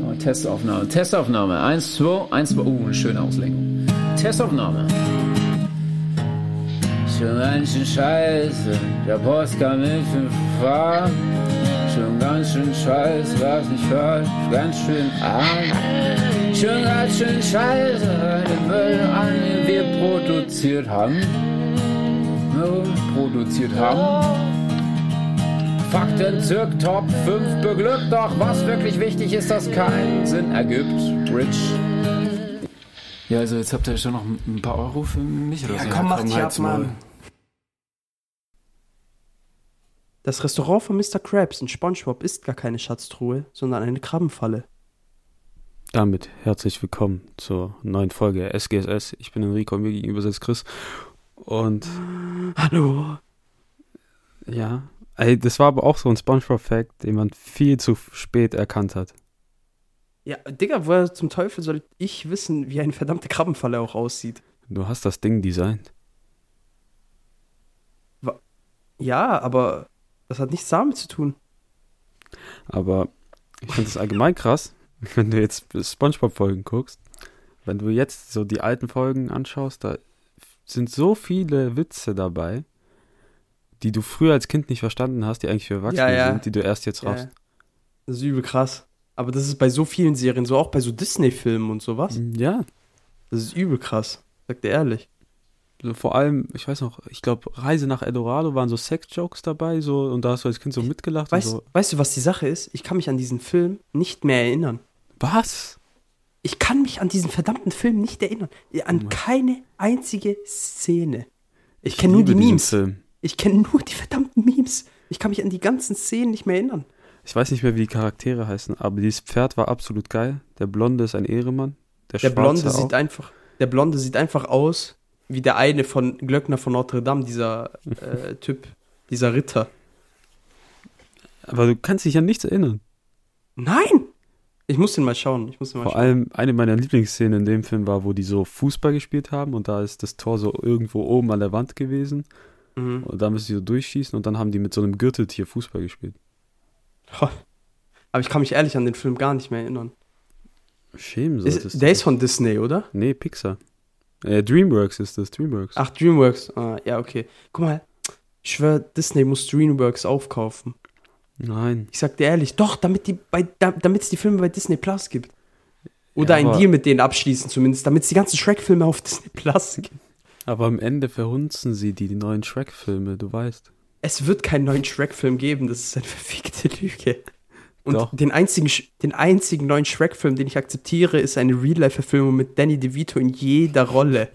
Oh, Testaufnahme, Testaufnahme. Eins, zwei, eins, zwei. Uh, eine schöne Auslenkung. Testaufnahme. Schon ganz schön scheiße, der Post kam nicht fahren. Schon ganz schön scheiße, was nicht falsch, ganz schön arm. Schon ganz schön scheiße, den Müll an, den wir produziert haben. Produziert haben. Fakten zirk Top 5 beglückt, doch was wirklich wichtig ist, dass keinen Sinn ergibt. Rich. Ja, also jetzt habt ihr schon noch ein paar Euro für mich oder Ja, so. komm, mach dich ab. Mann. Das Restaurant von Mr. Krabs in SpongeBob ist gar keine Schatztruhe, sondern eine Krabbenfalle. Damit herzlich willkommen zur neuen Folge SGSS. Ich bin Enrico, mir gegenüber sitzt Chris. Und Hallo. ja, ey, das war aber auch so ein SpongeBob-Fact, den man viel zu spät erkannt hat. Ja, Digga, woher zum Teufel soll ich wissen, wie eine verdammte Krabbenfalle auch aussieht? Du hast das Ding designt. Ja, aber das hat nichts damit zu tun. Aber ich finde es allgemein krass, wenn du jetzt SpongeBob-Folgen guckst. Wenn du jetzt so die alten Folgen anschaust, da sind so viele Witze dabei, die du früher als Kind nicht verstanden hast, die eigentlich für Erwachsene Ja, ja. sind, die du erst jetzt raffst. Das ist übel krass. Aber das ist bei so vielen Serien so, auch bei so Disney-Filmen und sowas. Ja, Das ist übel krass. Sag dir ehrlich. so vor allem, ich weiß noch, ich glaube, Reise nach Eldorado waren so Sex-Jokes dabei, so, und da hast du als Kind so mitgelacht Weißt, so. weißt du, was die Sache ist? Ich kann mich an diesen Film nicht mehr erinnern. Was? Ich kann mich an diesen verdammten Film nicht erinnern. An Mann. keine einzige Szene. Ich kenne nur die Memes. Film. Ich kenne nur die verdammten Memes. Ich kann mich an die ganzen Szenen nicht mehr erinnern. Ich weiß nicht mehr, wie die Charaktere heißen, aber dieses Pferd war absolut geil. Der Blonde ist ein Ehremann. Der, Der Blonde auch. sieht einfach, der Blonde sieht einfach aus wie der eine von Glöckner von Notre Dame, dieser äh, Typ, dieser Ritter. Aber du kannst dich an nichts erinnern. Nein! Ich muss den mal schauen. Ich muss den mal Vor schauen. allem eine meiner Lieblingsszenen in dem Film war, wo die so Fußball gespielt haben und da ist das Tor so irgendwo oben an der Wand gewesen Mhm. und da müssen sie so durchschießen und dann haben die mit so einem Gürteltier Fußball gespielt. Aber ich kann mich ehrlich an den Film gar nicht mehr erinnern. Schämen solltest Ist, der ist von Disney, oder? Nee, Pixar. Äh, Dreamworks ist das, Dreamworks. Ach, Dreamworks. Ah, ja, okay. Guck mal, ich schwör, Disney muss Dreamworks aufkaufen. Nein. Ich sag dir ehrlich, doch, damit die bei, da, damit es die Filme bei Disney Plus gibt. Oder Ja, einen Deal mit denen abschließen zumindest, damit es die ganzen Shrek-Filme auf Disney Plus gibt. Aber am Ende verhunzen sie die, die neuen Shrek-Filme, du weißt. Es wird keinen neuen Shrek-Film geben, das ist eine verfickte Lüge. Und Doch. den einzigen, den einzigen neuen Shrek-Film, den ich akzeptiere, ist eine Real-Life-Verfilmung mit Danny DeVito in jeder Rolle.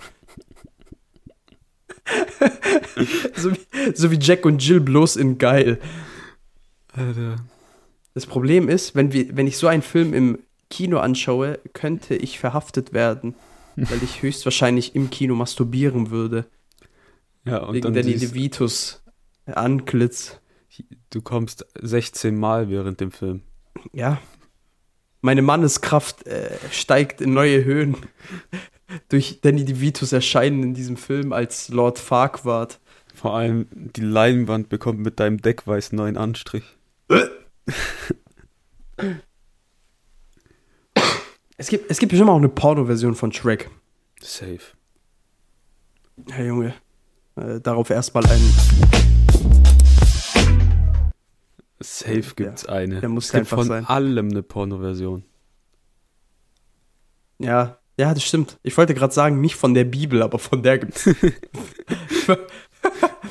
so, wie, so wie Jack und Jill bloß in geil. Alter. Das Problem ist, wenn, wir, wenn ich so einen Film im Kino anschaue, könnte ich verhaftet werden, weil ich höchstwahrscheinlich im Kino masturbieren würde. Ja, und wegen dann Danny DeVitos Antlitz. du kommst 16 Mal während dem Film. Ja. Meine Manneskraft äh, steigt in neue Höhen durch Danny DeVitos Erscheinen in diesem Film als Lord Farquaad. Vor allem die Leinwand bekommt mit deinem Deckweiß neuen Anstrich. Es gibt, es gibt bestimmt auch eine Porno-Version von Shrek. Safe. Herr Junge, äh, darauf erstmal ein. Safe Ja, gibt's eine. der muss es gibt von sein. allem eine Pornoversion. Ja, ja, das stimmt. Ich wollte gerade sagen, nicht von der Bibel, aber von der gibt's.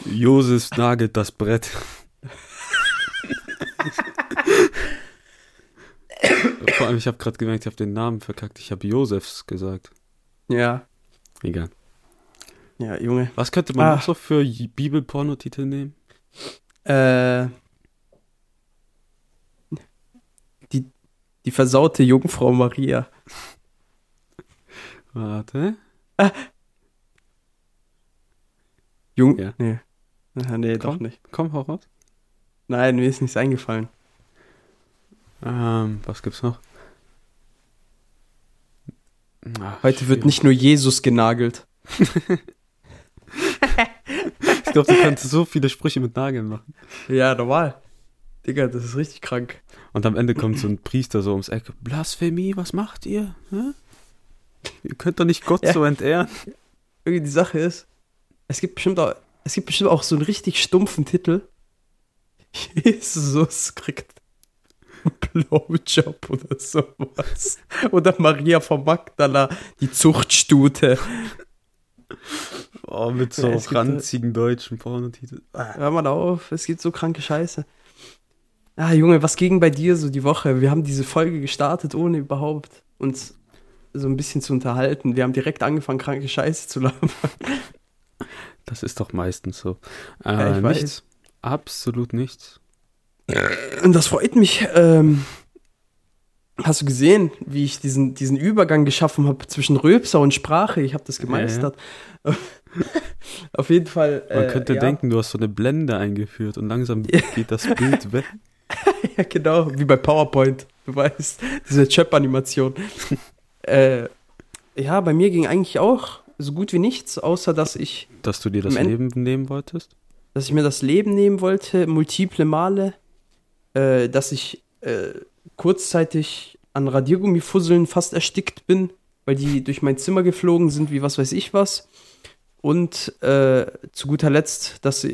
Josef nagelt das Brett. Vor allem, ich habe gerade gemerkt, ich habe den Namen verkackt. Ich habe Josefs gesagt. ja, Egal. ja, Junge. Was könnte man Ah. noch so für Bibel-Pornotitel nehmen? Äh, die, die versaute Jungfrau Maria. Warte. Jung. Ja. Nee. Ah, nee, doch Komm. nicht. Komm, hau raus. Nein, mir ist nichts eingefallen. Ähm, was gibt's noch? Ach, Heute wird nicht nur Jesus genagelt. Ich glaube, du kannst so viele Sprüche mit Nageln machen. Ja, normal. Digga, das ist richtig krank. Und am Ende kommt so ein Priester so ums Eck. Blasphemie, was macht ihr? Hä? Ihr könnt doch nicht Gott Ja. so entehren. Irgendwie die Sache ist, es gibt bestimmt auch, es gibt bestimmt auch so einen richtig stumpfen Titel. Jesus kriegt Blowjob oder sowas. Oder Maria von Magdala, die Zuchtstute. Oh, mit so Ja, es gibt, ranzigen deutschen Pornotiteln. Ah. Hör mal auf, es gibt so kranke Scheiße. Ah, Junge, was ging bei dir so die Woche? Wir haben diese Folge gestartet, ohne überhaupt uns so ein bisschen zu unterhalten. Wir haben direkt angefangen, kranke Scheiße zu labern. Das ist doch meistens so. Äh, Ja, ich weiß. nichts. Absolut nichts. Und das freut mich. Ähm, hast du gesehen, wie ich diesen, diesen Übergang geschaffen habe zwischen Röpser und Sprache? Ich habe das gemeistert. Auf jeden Fall. Man äh, könnte ja. denken, du hast so eine Blende eingeführt und langsam geht das Bild weg. Ja, genau, wie bei PowerPoint. Du weißt, diese Chöp-Animation. äh, ja, bei mir ging eigentlich auch so gut wie nichts, außer dass ich, Dass du dir das Leben nehmen wolltest? dass ich mir das Leben nehmen wollte, multiple Male, äh, dass ich äh, kurzzeitig an Radiergummifusseln fast erstickt bin, weil die durch mein Zimmer geflogen sind, wie was weiß ich was. Und äh, zu guter Letzt, dass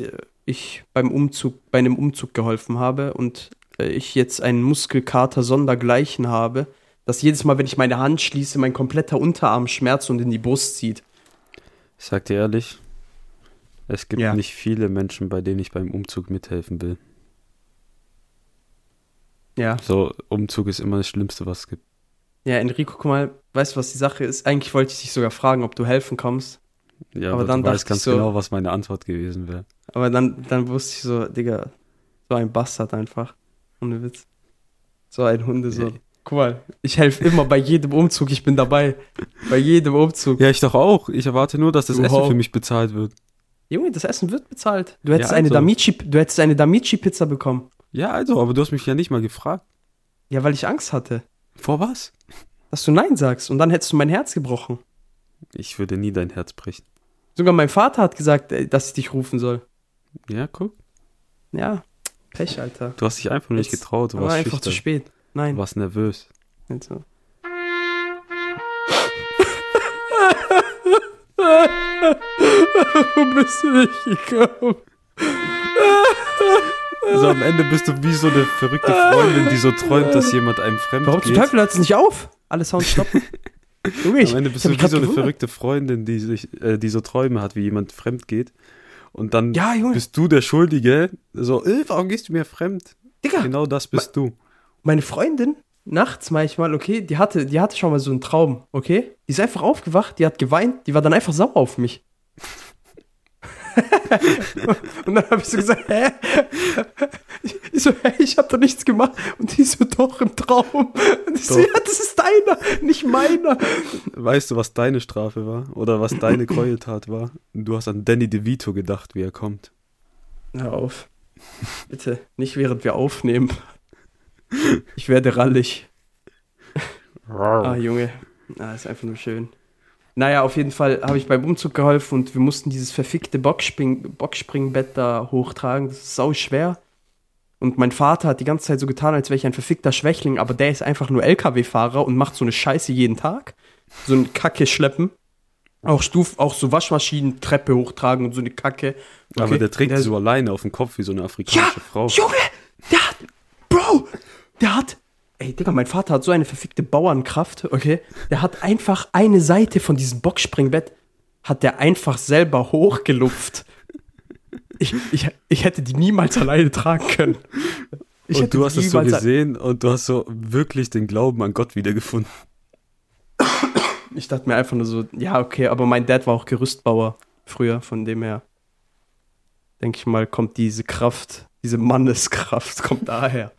ich beim Umzug, bei einem Umzug geholfen habe und äh, ich jetzt einen Muskelkater sondergleichen habe, dass jedes Mal, wenn ich meine Hand schließe, mein kompletter Unterarm schmerzt und in die Brust zieht. Ich sag dir ehrlich, es gibt Ja. nicht viele Menschen, bei denen ich beim Umzug mithelfen will. Ja. So, Umzug ist immer das Schlimmste, was es gibt. Ja, Enrico, guck mal, weißt du, was die Sache ist? Eigentlich wollte ich dich sogar fragen, ob du helfen kommst. Ja, Aber aber, dann du weißt dachte ganz ich so- genau, was meine Antwort gewesen wäre. Aber dann, dann wusste ich so, Digga, so ein Bastard einfach. Ohne Witz. So ein Hunde, so. Ja. Guck mal, ich helfe immer bei jedem Umzug, ich bin dabei. Bei jedem Umzug. Ja, ich doch auch. Ich erwarte nur, dass das Überhaupt. Essen für mich bezahlt wird. Junge, das Essen wird bezahlt. Du hättest Ja, eine also. Damici, du hättest eine Damici-Pizza bekommen. Ja, also, aber du hast mich ja nicht mal gefragt. Ja, weil ich Angst hatte, Vor was? dass du Nein sagst. Und dann hättest du mein Herz gebrochen. Ich würde nie dein Herz brechen. Sogar mein Vater hat gesagt, dass ich dich rufen soll. Ja, guck. Ja, Pech, Alter. Du hast dich einfach nicht Jetzt getraut. Du warst einfach zu schüchtern. spät. Nein. Du warst nervös. Also. Warum bist du nicht gekommen? Also am Ende bist du wie so eine verrückte Freundin, die so träumt, dass jemand einem fremd Warum zum geht. Teufel hört es nicht auf? Alle Sounds stoppen. Junge, ich, Am Ende bist du wie so eine gewundert. verrückte Freundin, die sich, äh, die so Träume hat, wie jemand fremd geht. Und dann Ja, bist du der Schuldige. So, äh, warum gehst du mir fremd? Digga, Genau das bist du. meine Freundin, nachts manchmal, okay, die hatte, die hatte schon mal so einen Traum, okay? Die ist einfach aufgewacht, die hat geweint, die war dann einfach sauer auf mich. und dann habe ich so gesagt, hä? Ich so, hä, ich habe doch nichts gemacht. Und die so, doch, im Traum. Und ich so, Doch. ja, das ist deiner, nicht meiner. Weißt du, was deine Strafe war? Oder was deine Gräueltat war? Du hast an Danny DeVito gedacht, wie er kommt. Hör auf. Bitte, nicht während wir aufnehmen. Ich werde rallig. Ah, Junge. Ah, ist einfach nur schön. Naja, auf jeden Fall habe ich beim Umzug geholfen und wir mussten dieses verfickte Boxspring Boxspringbett da hochtragen. Das ist sau schwer. Und mein Vater hat die ganze Zeit so getan, als wäre ich ein verfickter Schwächling, aber der ist einfach nur LKW-Fahrer und macht so eine Scheiße jeden Tag. So eine Kacke schleppen. Auch Stuf, auch so Waschmaschinen, Treppe hochtragen und so eine Kacke. Aber Okay, der trägt der- so alleine auf dem Kopf wie so eine afrikanische Frau. Junge, der hat, Bro, der hat, ey, Digga, mein Vater hat so eine verfickte Bauernkraft, okay? Der hat einfach eine Seite von diesem Boxspringbett, hat der einfach selber hochgelupft. Ich, ich, ich hätte die niemals alleine tragen können. Ich und du hast es so gesehen und du hast so wirklich den Glauben an Gott wiedergefunden. Ich dachte mir einfach nur so, ja, okay, aber mein Dad war auch Gerüstbauer früher, von dem her, denke ich mal, kommt diese Kraft, diese Manneskraft, kommt daher.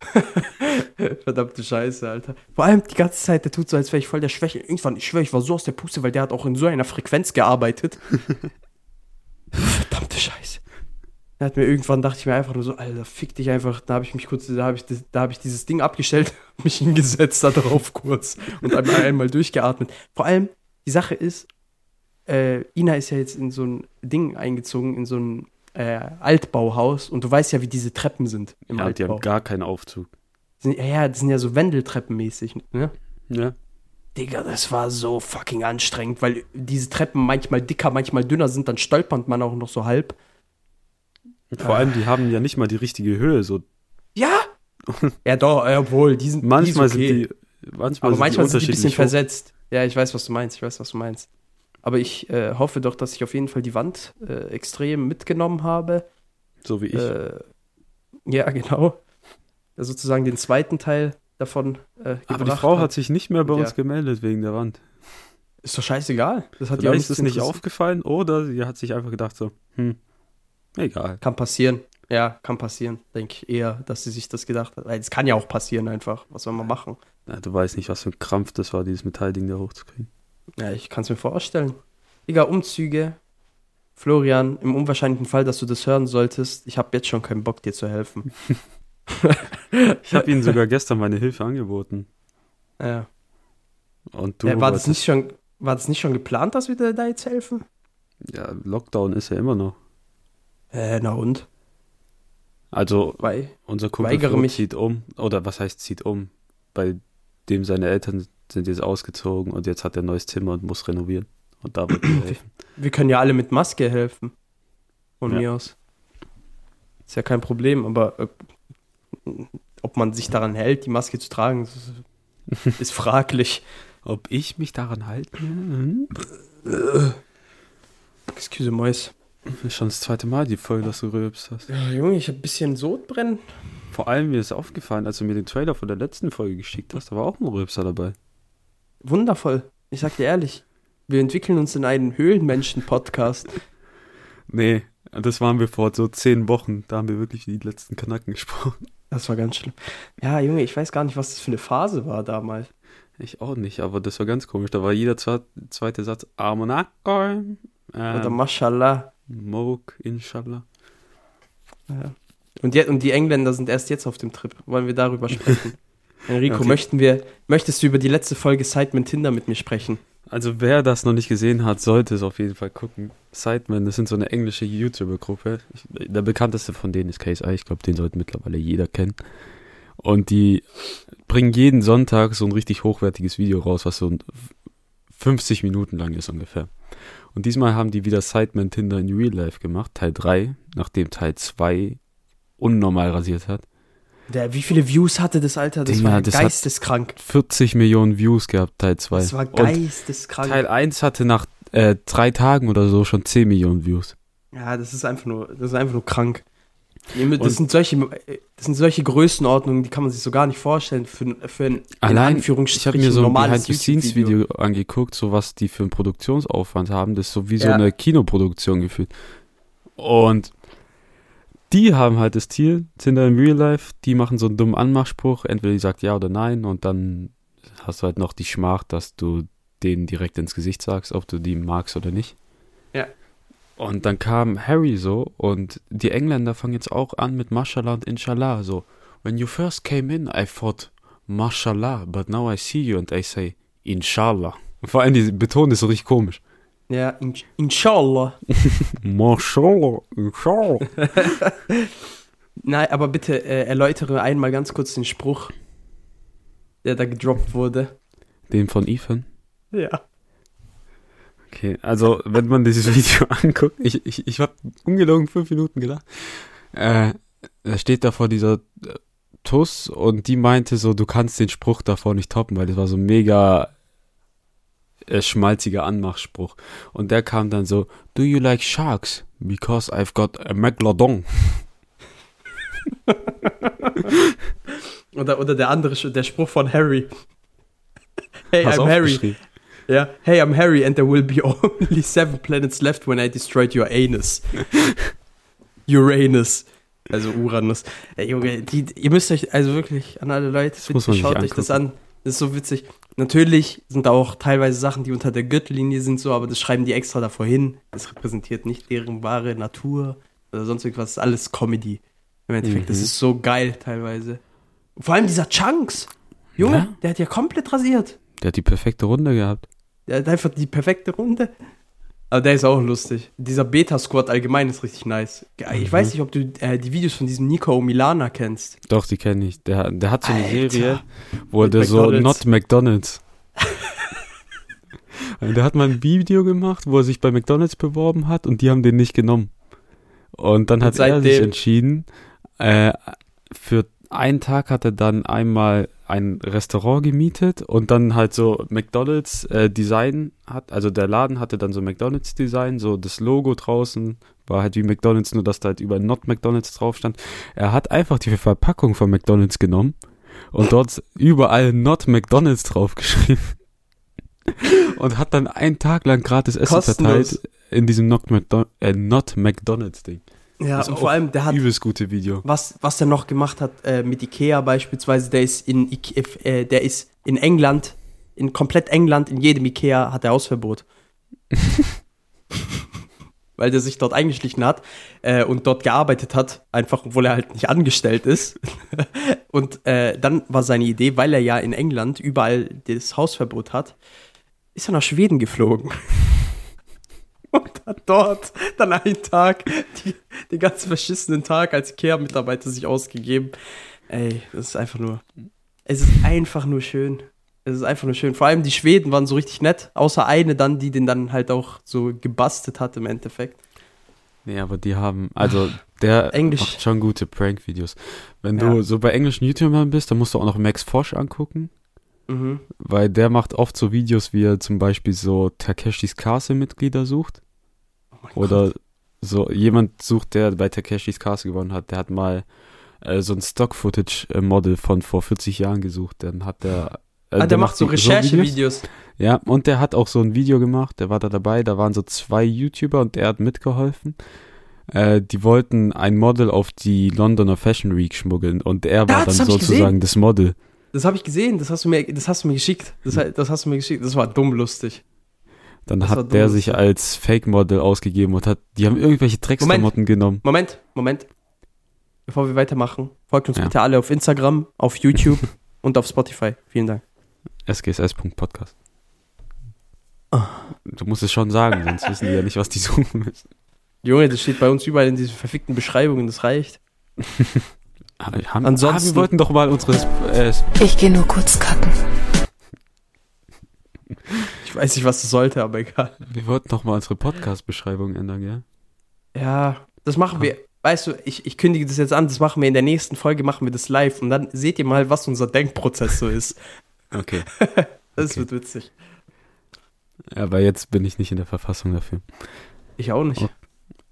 Verdammte Scheiße, Alter. Vor allem die ganze Zeit, der tut so, als wäre ich voll der Schwäche. Irgendwann, ich schwöre, ich war so aus der Puste, weil der hat auch in so einer Frequenz gearbeitet. Verdammte Scheiße. Er hat mir irgendwann, dachte ich mir einfach nur so, Alter, fick dich einfach. Da habe ich mich kurz, da habe ich, da habe ich dieses Ding abgestellt, mich hingesetzt, da drauf kurz und einmal, einmal durchgeatmet. Vor allem, die Sache ist, äh, Ina ist ja jetzt in so ein Ding eingezogen, in so ein äh, Altbauhaus und du weißt ja, wie diese Treppen sind im Ja, die Altbau. haben gar keinen Aufzug. Sind, ja, ja, das sind ja so Wendeltreppenmäßig, ne? Ja. Digga, das war so fucking anstrengend, weil diese Treppen manchmal dicker, manchmal dünner sind, dann stolpert man auch noch so halb. Vor allem, die haben ja nicht mal die richtige Höhe. So Ja! ja, doch, äh, obwohl, die sind die manchmal ist okay. sind die, manchmal Aber sind manchmal die sind die ein bisschen hoch. versetzt. Ja, ich weiß, was du meinst. Ich weiß, was du meinst. Aber ich äh, hoffe doch, dass ich auf jeden Fall die Wand äh, extrem mitgenommen habe. So wie ich. Äh, ja, genau. Sozusagen den zweiten Teil davon äh, Aber die gebracht Frau hat. sich nicht mehr bei Ja. uns gemeldet wegen der Wand. Ist doch scheißegal. Das hat Vielleicht ist es nicht aufgefallen oder sie hat sich einfach gedacht so, hm, egal. Kann passieren. Ja, kann passieren. Denke ich eher, dass sie sich das gedacht hat. Es kann ja auch passieren einfach. Was soll man machen? Ja, du weißt nicht, was für ein Krampf das war, dieses Metallding da hochzukriegen. Ja, ich kann es mir vorstellen. Digga, Umzüge. Florian, im unwahrscheinlichen Fall, dass du das hören solltest, ich habe jetzt schon keinen Bock, dir zu helfen. Ich habe ihnen sogar gestern meine Hilfe angeboten. Ja. Und du Äh, war, das nicht schon, war das nicht schon geplant, dass wir dir da jetzt helfen? Ja, Lockdown ist ja immer noch. Äh, na und? Also Weil, unser Kumpel Weigere Flo mich. zieht um. Oder was heißt zieht um? Bei dem seine Eltern sind jetzt ausgezogen und jetzt hat er ein neues Zimmer und muss renovieren. Und da wird mir helfen. wir können ja alle mit Maske helfen. Von Ja. mir aus. Ist ja kein Problem, aber äh, ob man sich daran hält, die Maske zu tragen, ist, ist fraglich. Ob ich mich daran halte? Hm? Excuse Mois. Ist schon das zweite Mal die Folge, dass du rülpst hast. Ja, Junge, ich habe ein bisschen Sodbrennen. Vor allem mir ist aufgefallen, als du mir den Trailer von der letzten Folge geschickt hast, da war auch ein Rülpser dabei. Wundervoll. Ich sag dir ehrlich, wir entwickeln uns in einen Höhlenmenschen-Podcast. Nee, das waren wir vor so zehn Wochen. Da haben wir wirklich die letzten Kanacken gesprochen. Das war ganz schlimm. Ja, Junge, ich weiß gar nicht, was das für eine Phase war damals. Ich auch nicht, aber das war ganz komisch. Da war jeder zwe zweite Satz Amonako, Oder ähm, Mashallah. Mok, Inshallah. Ja. Und, je, und die Engländer sind erst jetzt auf dem Trip. Wollen wir darüber sprechen? Enrico, Okay. möchten wir, möchtest du über die letzte Folge Sidemen Tinder mit mir sprechen? Also wer das noch nicht gesehen hat, sollte es auf jeden Fall gucken. Sidemen, das sind so eine englische YouTuber-Gruppe. Der bekannteste von denen ist KSI. Ich glaube, den sollte mittlerweile jeder kennen. Und die bringen jeden Sonntag so ein richtig hochwertiges Video raus, was so ein 50 Minuten lang ist ungefähr. Und diesmal haben die wieder Sidemen Tinder in Real Life gemacht, Teil 3, nachdem Teil 2 unnormal rasiert hat. Der, wie viele Views hatte das, Alter? Das Digga, war das hat- geisteskrank. 40 Millionen Views gehabt, Teil 2. Das war Und geisteskrank. Teil 1 hatte nach äh, drei Tagen oder so schon 10 Millionen Views. Ja, das ist einfach nur, das ist einfach nur krank. Das Und- sind solche, das sind solche Größenordnungen, die kann man sich so gar nicht vorstellen für, für ein Allein, in ich habe mir so ein Behind-the-Scenes-Video angeguckt, so was die für einen Produktionsaufwand haben. Das ist so wie so Ja. eine Kinoproduktion gefühlt. Und die haben halt das Ziel, Tinder in Real Life, die machen so einen dummen Anmachspruch, entweder die sagt ja oder nein und dann hast du halt noch die Schmach, dass du denen direkt ins Gesicht sagst, ob du die magst oder nicht. Ja. Und dann kam Harry so und die Engländer fangen jetzt auch an mit Mashallah und Inshallah so. When you first came in, I thought Mashallah, but now I see you and I say Inshallah. Vor allem die betonen das so richtig komisch. Ja, in, inshallah. Mashallah, Inshallah. Nein, aber bitte äh, erläutere einmal ganz kurz den Spruch, der da gedroppt wurde. Den von Ethan. Ja. Okay, also wenn man dieses Video anguckt, ich, ich, ich habe ungelogen fünf Minuten gedacht. Äh, da steht da vor dieser äh, Tuss und die meinte so, du kannst den Spruch davor nicht toppen, weil das war so mega äh, schmalziger Anmachspruch. Und der kam dann so, do you like sharks? Because I've got a megalodon. Oder, oder der andere, der Spruch von Harry. Hey, Hast I'm Harry. Ja, hey, I'm Harry and there will be only seven planets left when I destroyed your anus. Uranus. Also Uranus. Ey, Junge, die, ihr müsst euch, also wirklich, an alle Leute, sich schaut euch das an. Das ist so witzig. Natürlich sind da auch teilweise Sachen, die unter der Gürtellinie sind, so, aber das schreiben die extra davor hin. Das repräsentiert nicht deren wahre Natur oder sonst irgendwas. Das ist alles Comedy. Im Endeffekt, das Mhm. ist so geil teilweise. Vor allem dieser Chunks. Junge, Ja. der hat ja komplett rasiert. Der hat die perfekte Runde gehabt. Der hat einfach die perfekte Runde. Aber der ist auch lustig. Dieser Beta-Squad allgemein ist richtig nice. Ich Mhm. weiß nicht, ob du äh, die Videos von diesem Nico Milana kennst. Doch, die kenne ich. Der, der hat so eine Alter. Serie, wo Mit der so. Not McDonalds. der hat mal ein Video gemacht, wo er sich bei McDonalds beworben hat und die haben den nicht genommen. Und dann Und hat er sich entschieden, äh, für einen Tag hat er dann einmal ein Restaurant gemietet und dann halt so McDonalds äh, Design hat, also der Laden hatte dann so McDonalds Design, so das Logo draußen war halt wie McDonalds, nur dass da halt über Not McDonalds drauf stand. Er hat einfach die Verpackung von McDonalds genommen und dort überall Not McDonalds draufgeschrieben. Und hat dann einen Tag lang gratis Essen Kostenlos. verteilt in diesem Not, McDo äh, Not McDonalds Ding. Ja, ist und vor allem, der hat, Übelst gute Video. was, was der noch gemacht hat äh, mit Ikea beispielsweise, der ist in, äh, der ist in England, in komplett England, in jedem Ikea hat er Hausverbot. Weil der sich dort eingeschlichen hat äh, und dort gearbeitet hat, einfach obwohl er halt nicht angestellt ist. und äh, dann war seine Idee, weil er ja in England überall das Hausverbot hat, ist er nach Schweden geflogen. und hat dort dann einen Tag, die, den ganzen verschissenen Tag als Ikea-Mitarbeiter sich ausgegeben. Ey, das ist einfach nur. Es ist einfach nur schön. Es ist einfach nur schön. Vor allem die Schweden waren so richtig nett, außer eine dann, die den dann halt auch so gebastelt hat im Endeffekt. Nee, aber die haben, also der Englisch. macht schon gute Prank-Videos. Wenn Ja. du so bei englischen YouTubern bist, dann musst du auch noch Max Fosch angucken, Mhm. weil der macht oft so Videos, wie er zum Beispiel so Takeshis Castle-Mitglieder sucht. Oh Oder Gott. so jemand sucht, der bei Takeshis Castle gewonnen hat. Der hat mal äh, so ein Stock-Footage-Model von vor 40 Jahren gesucht. Dann hat der. Äh, Ah, der, macht so Recherchevideos. ja, und der hat auch so ein Video gemacht, der war da dabei, da waren so zwei YouTuber und der hat mitgeholfen. Äh, die wollten ein Model auf die Londoner Fashion Week schmuggeln und er war dann das ich sozusagen das Model. Das habe ich gesehen, das hast du mir, das hast du mir geschickt. Das, das hast du mir geschickt. Das war dumm lustig. Dann Das hat der dumm, sich als Fake-Model ausgegeben und hat, die haben irgendwelche Drecksklamotten genommen. Moment, Moment. Bevor wir weitermachen, folgt uns Ja. bitte alle auf Instagram, auf YouTube und auf Spotify. Vielen Dank. sgss.podcast. Ah. Du musst es schon sagen, sonst wissen die ja nicht, was die suchen müssen. Junge, das steht bei uns überall in diesen verfickten Beschreibungen, das reicht. Haben, Ansonsten- ah, wir wollten doch mal unsere äh, Ich gehe nur kurz kacken. Ich weiß nicht, was das sollte, aber egal. wir wollten doch mal unsere Podcast-Beschreibung ändern, gell? Ja, das machen wir. Weißt du, ich, ich kündige das jetzt an, das machen wir in der nächsten Folge, machen wir das live und dann seht ihr mal, was unser Denkprozess so ist. Okay. Das Okay. wird witzig. Aber jetzt bin ich nicht in der Verfassung dafür. Ich auch nicht. Oh.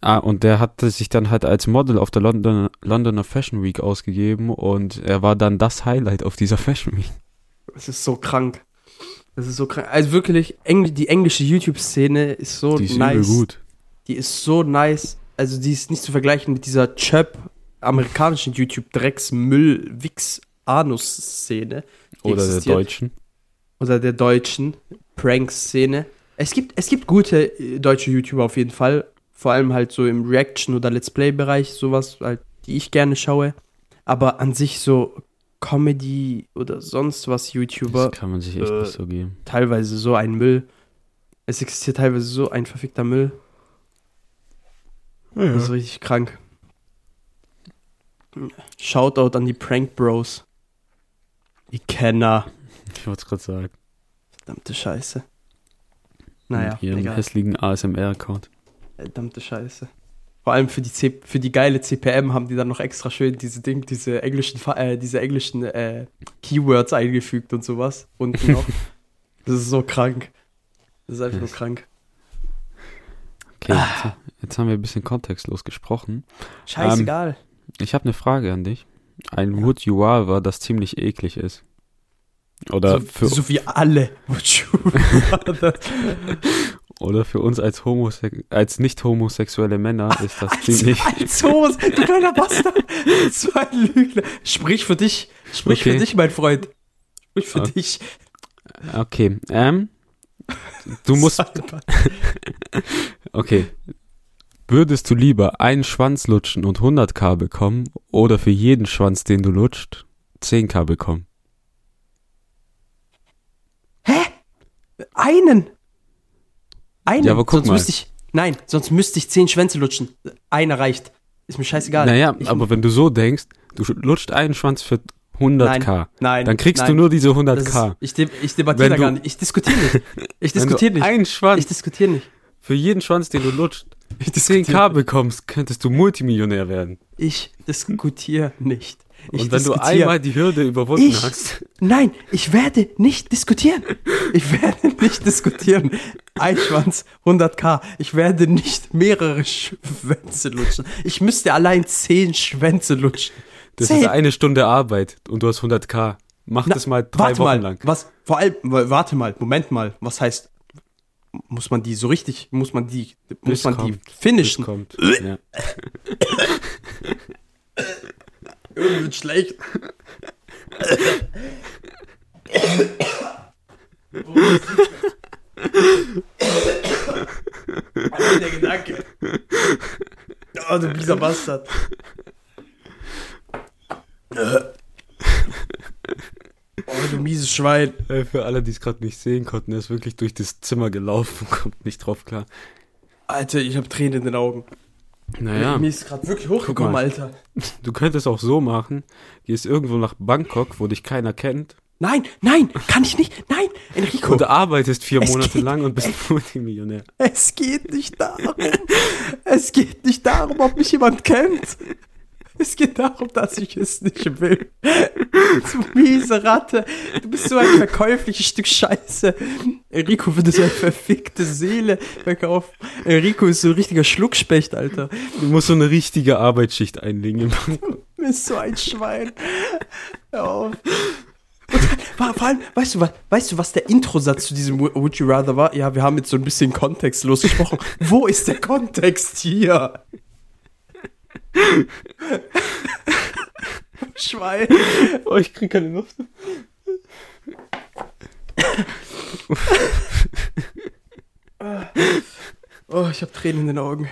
Ah, und der hatte sich dann halt als Model auf der London, Londoner Fashion Week ausgegeben und er war dann das Highlight auf dieser Fashion Week. Es ist so krank. Das ist so krank. Also wirklich, Engl die englische YouTube-Szene ist so Die ist nice. gut. Die ist so nice. Also die ist nicht zu vergleichen mit dieser Chöp amerikanischen YouTube-Drecks-Müll-Wix-Anus-Szene. Oder der existiert. Deutschen. Oder der deutschen Prank-Szene. Es gibt, es gibt gute äh, deutsche YouTuber auf jeden Fall. Vor allem halt so im Reaction- oder Let's Play-Bereich, sowas, halt, die ich gerne schaue. Aber an sich so Comedy oder sonst was YouTuber, Das kann man sich echt äh, nicht so geben. teilweise so ein Müll. Es existiert teilweise so ein verfickter Müll. Das ist richtig krank. Shoutout an die Prank Bros. Die Kenner. Ich wollte es gerade sagen. Verdammte Scheiße. Naja, Mit ihrem egal. hässlichen ASMR-Account. Verdammte Scheiße. Vor allem für die, C für die geile CPM haben die dann noch extra schön diese Ding, diese englischen, äh, diese englischen äh, Keywords eingefügt und sowas. Unten noch. das ist so krank. Das ist einfach nur krank. Okay, Ah. jetzt, jetzt haben wir ein bisschen kontextlos gesprochen. Scheißegal. Ich habe eine Frage an dich. Ein Would You Rather, das ziemlich eklig ist. Oder, so, für, so wie alle. oder für uns als, Homose als nicht homosexuelle Männer ist das als, ziemlich... als Hose, du kleiner Bastard. So ein Lügner. Sprich für dich. Sprich Okay. für dich, mein Freund. Sprich für Okay. dich. Okay, ähm, du musst... Okay. Würdest du lieber einen Schwanz lutschen und 100k bekommen oder für jeden Schwanz, den du lutscht, 10k bekommen? Einen. Einen. Ja, aber guck sonst mal. müsste ich. Nein, sonst müsste ich zehn Schwänze lutschen. Einer reicht. Ist mir scheißegal. Naja, ich, aber wenn du so denkst, du lutscht einen Schwanz für 100k, nein, dann kriegst nein. du nur diese Das 100k. Ist, ich, de ich debattiere da gar nicht. Ich diskutiere nicht. Ich diskutiere nicht. einen Ich Schwanz diskutiere nicht. für jeden Schwanz, den du lutscht, Ich diskutiere 10k bekommst, könntest du Multimillionär werden. Ich diskutiere nicht. Ich Und wenn du einmal die Hürde überwunden Ich- hast, Nein, ich werde nicht diskutieren. Ich werde nicht diskutieren. Ein Schwanz, 100k. Ich werde nicht mehrere Schwänze lutschen. Ich müsste allein 10 Schwänze lutschen. das 10. ist eine Stunde Arbeit und du hast 100k. Mach Na, das mal drei warte Wochen mal, lang. Was, vor allem, wa- warte mal, Moment mal. Was heißt, muss man die so richtig, muss man die, muss Bis man kommt. die finishen? kommt. Ja. Irgendwie wird schlecht. Allein der Gedanke. Oh, du mieser Bastard. Oh, du mieses Schwein. Für alle, die es gerade nicht sehen konnten, er ist wirklich durch das Zimmer gelaufen, kommt nicht drauf klar. Alter, ich habe Tränen in den Augen. Naja, Mir ist gerade wirklich hochgekommen. Alter. du könntest auch so machen, gehst irgendwo nach Bangkok, wo dich keiner kennt, Nein, nein, kann ich nicht. Nein, Enrico. und arbeitest vier Monate geht- lang und bist Multimillionär. Es geht nicht darum. Es geht nicht darum, ob mich jemand kennt. Es geht darum, dass ich es nicht will. Du miese Ratte. Du bist so ein verkäufliches Stück Scheiße. Enrico würde so eine verfickte Seele verkaufen. Enrico ist so ein richtiger Schluckspecht, Alter. Du musst so eine richtige Arbeitsschicht einlegen. Du bist so ein Schwein. Hör auf. Vor vor allem, weißt du, was, weißt du, was der Introsatz zu diesem Wo- Would You Rather war? Ja, wir haben jetzt so ein bisschen kontextlos gesprochen. Wo ist der Kontext hier? Schwein. Oh, ich krieg keine Luft. Oh, ich habe Tränen in den Augen.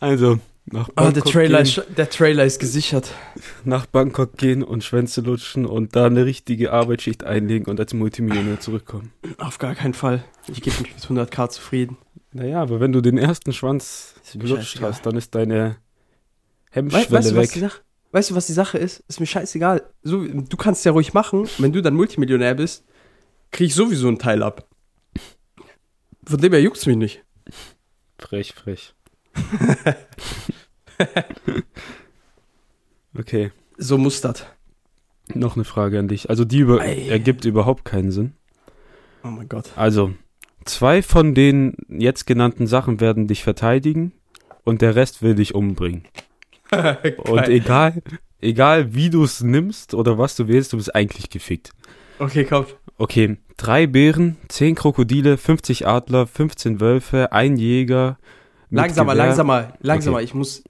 Also, nach Bangkok, der Trailer, gehen, ist, der Trailer ist gesichert. nach Bangkok gehen und Schwänze lutschen und da eine richtige Arbeitsschicht einlegen und als Multimillionär zurückkommen. Auf gar keinen Fall. Ich gebe mich mit 100k zufrieden. Naja, aber wenn du den ersten Schwanz gelutscht hast, dann ist deine Hemmschwelle weißt, du, was die weg. Sache, weißt du, was die Sache ist? Ist mir scheißegal. So, du kannst ja ruhig machen. Wenn du dann Multimillionär bist, krieg ich sowieso einen Teil ab. Von dem her juckt's mich nicht. Frech, frech. okay, So muss das. noch eine Frage an dich. Also die über Ei. ergibt überhaupt keinen Sinn. Oh mein Gott. Also, zwei von den jetzt genannten Sachen werden dich verteidigen und der Rest will dich umbringen. Und egal, egal wie du es nimmst oder was du wählst, du bist eigentlich gefickt. Okay, komm. Okay, drei Bären, zehn Krokodile, 50 Adler, 15 Wölfe, ein Jäger. mit Langsamer, Gewehr. langsamer, langsamer. Okay. Ich muss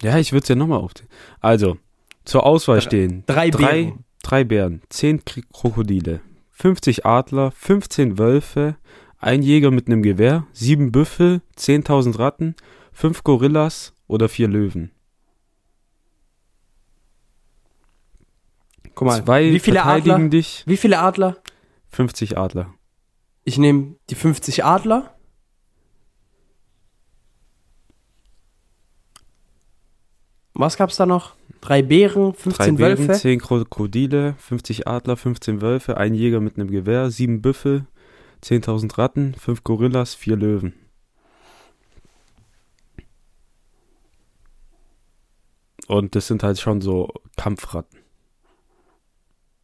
Ja, ich würde es ja nochmal aufzählen. Also, zur Auswahl stehen drei drei, Bären. drei Bären, zehn Krokodile, 50 Adler, 15 Wölfe, ein Jäger mit einem Gewehr, sieben Büffel, 10.000 Ratten, fünf Gorillas oder vier Löwen. Guck mal, Zwei wie viele verteidigen Adler? dich, Wie viele Adler? 50 Adler. Ich nehme die 50 Adler. Was gab's da noch? Drei Bären, 15 Drei Bären, Wölfe. 10 Krokodile, 50 Adler, 15 Wölfe, ein Jäger mit einem Gewehr, sieben Büffel, 10.000 Ratten, fünf Gorillas, vier Löwen. Und das sind halt schon so Kampfratten.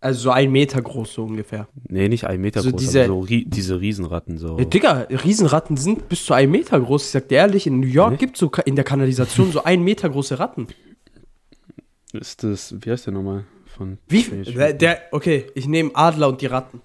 Also so ein Meter groß so ungefähr. Nee, nicht ein Meter So groß, diese- so ri diese Riesenratten. So. Ja, Digga, Riesenratten sind bis zu einem Meter groß. Ich sag dir ehrlich, in New York Nee. gibt's so ka- in der Kanalisation so ein Meter große Ratten. Ist das, wie heißt der nochmal? Von Wie? Der, der, okay, ich nehme Adler und die Ratten.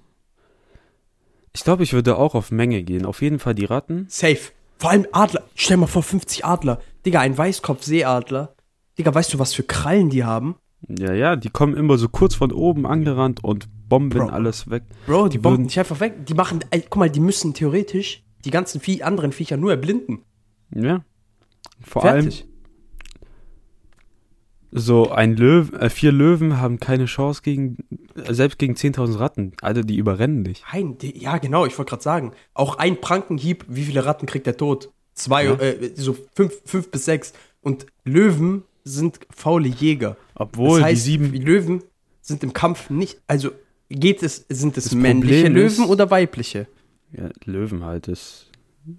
Ich glaube, ich würde auch auf Menge gehen. Auf jeden Fall die Ratten. Safe. Vor allem Adler. Stell mal vor, 50 Adler. Digga, ein Weißkopfseeadler. Digga, weißt du, was für Krallen die haben? Ja, ja, die kommen immer so kurz von oben angerannt und bomben Bro. alles weg. Bro, die bomben dich einfach weg. Die machen, ey, guck mal, die müssen theoretisch die ganzen Vie anderen Viecher nur erblinden. Ja. Vor allem, Fertig. So, ein Löwe, äh, vier Löwen haben keine Chance gegen, äh, selbst gegen 10.000 Ratten. Alter, die überrennen dich. Nein, die, ja, genau, ich wollte gerade sagen. Auch ein Prankenhieb, wie viele Ratten kriegt der tot? Zwei, Ja. äh, so fünf, fünf bis sechs. Und Löwen sind faule Jäger. Obwohl das heißt, die sieben, Löwen sind im Kampf nicht, also geht es, sind es männliche Problem ist- Löwen oder weibliche? ja, Löwen halt, das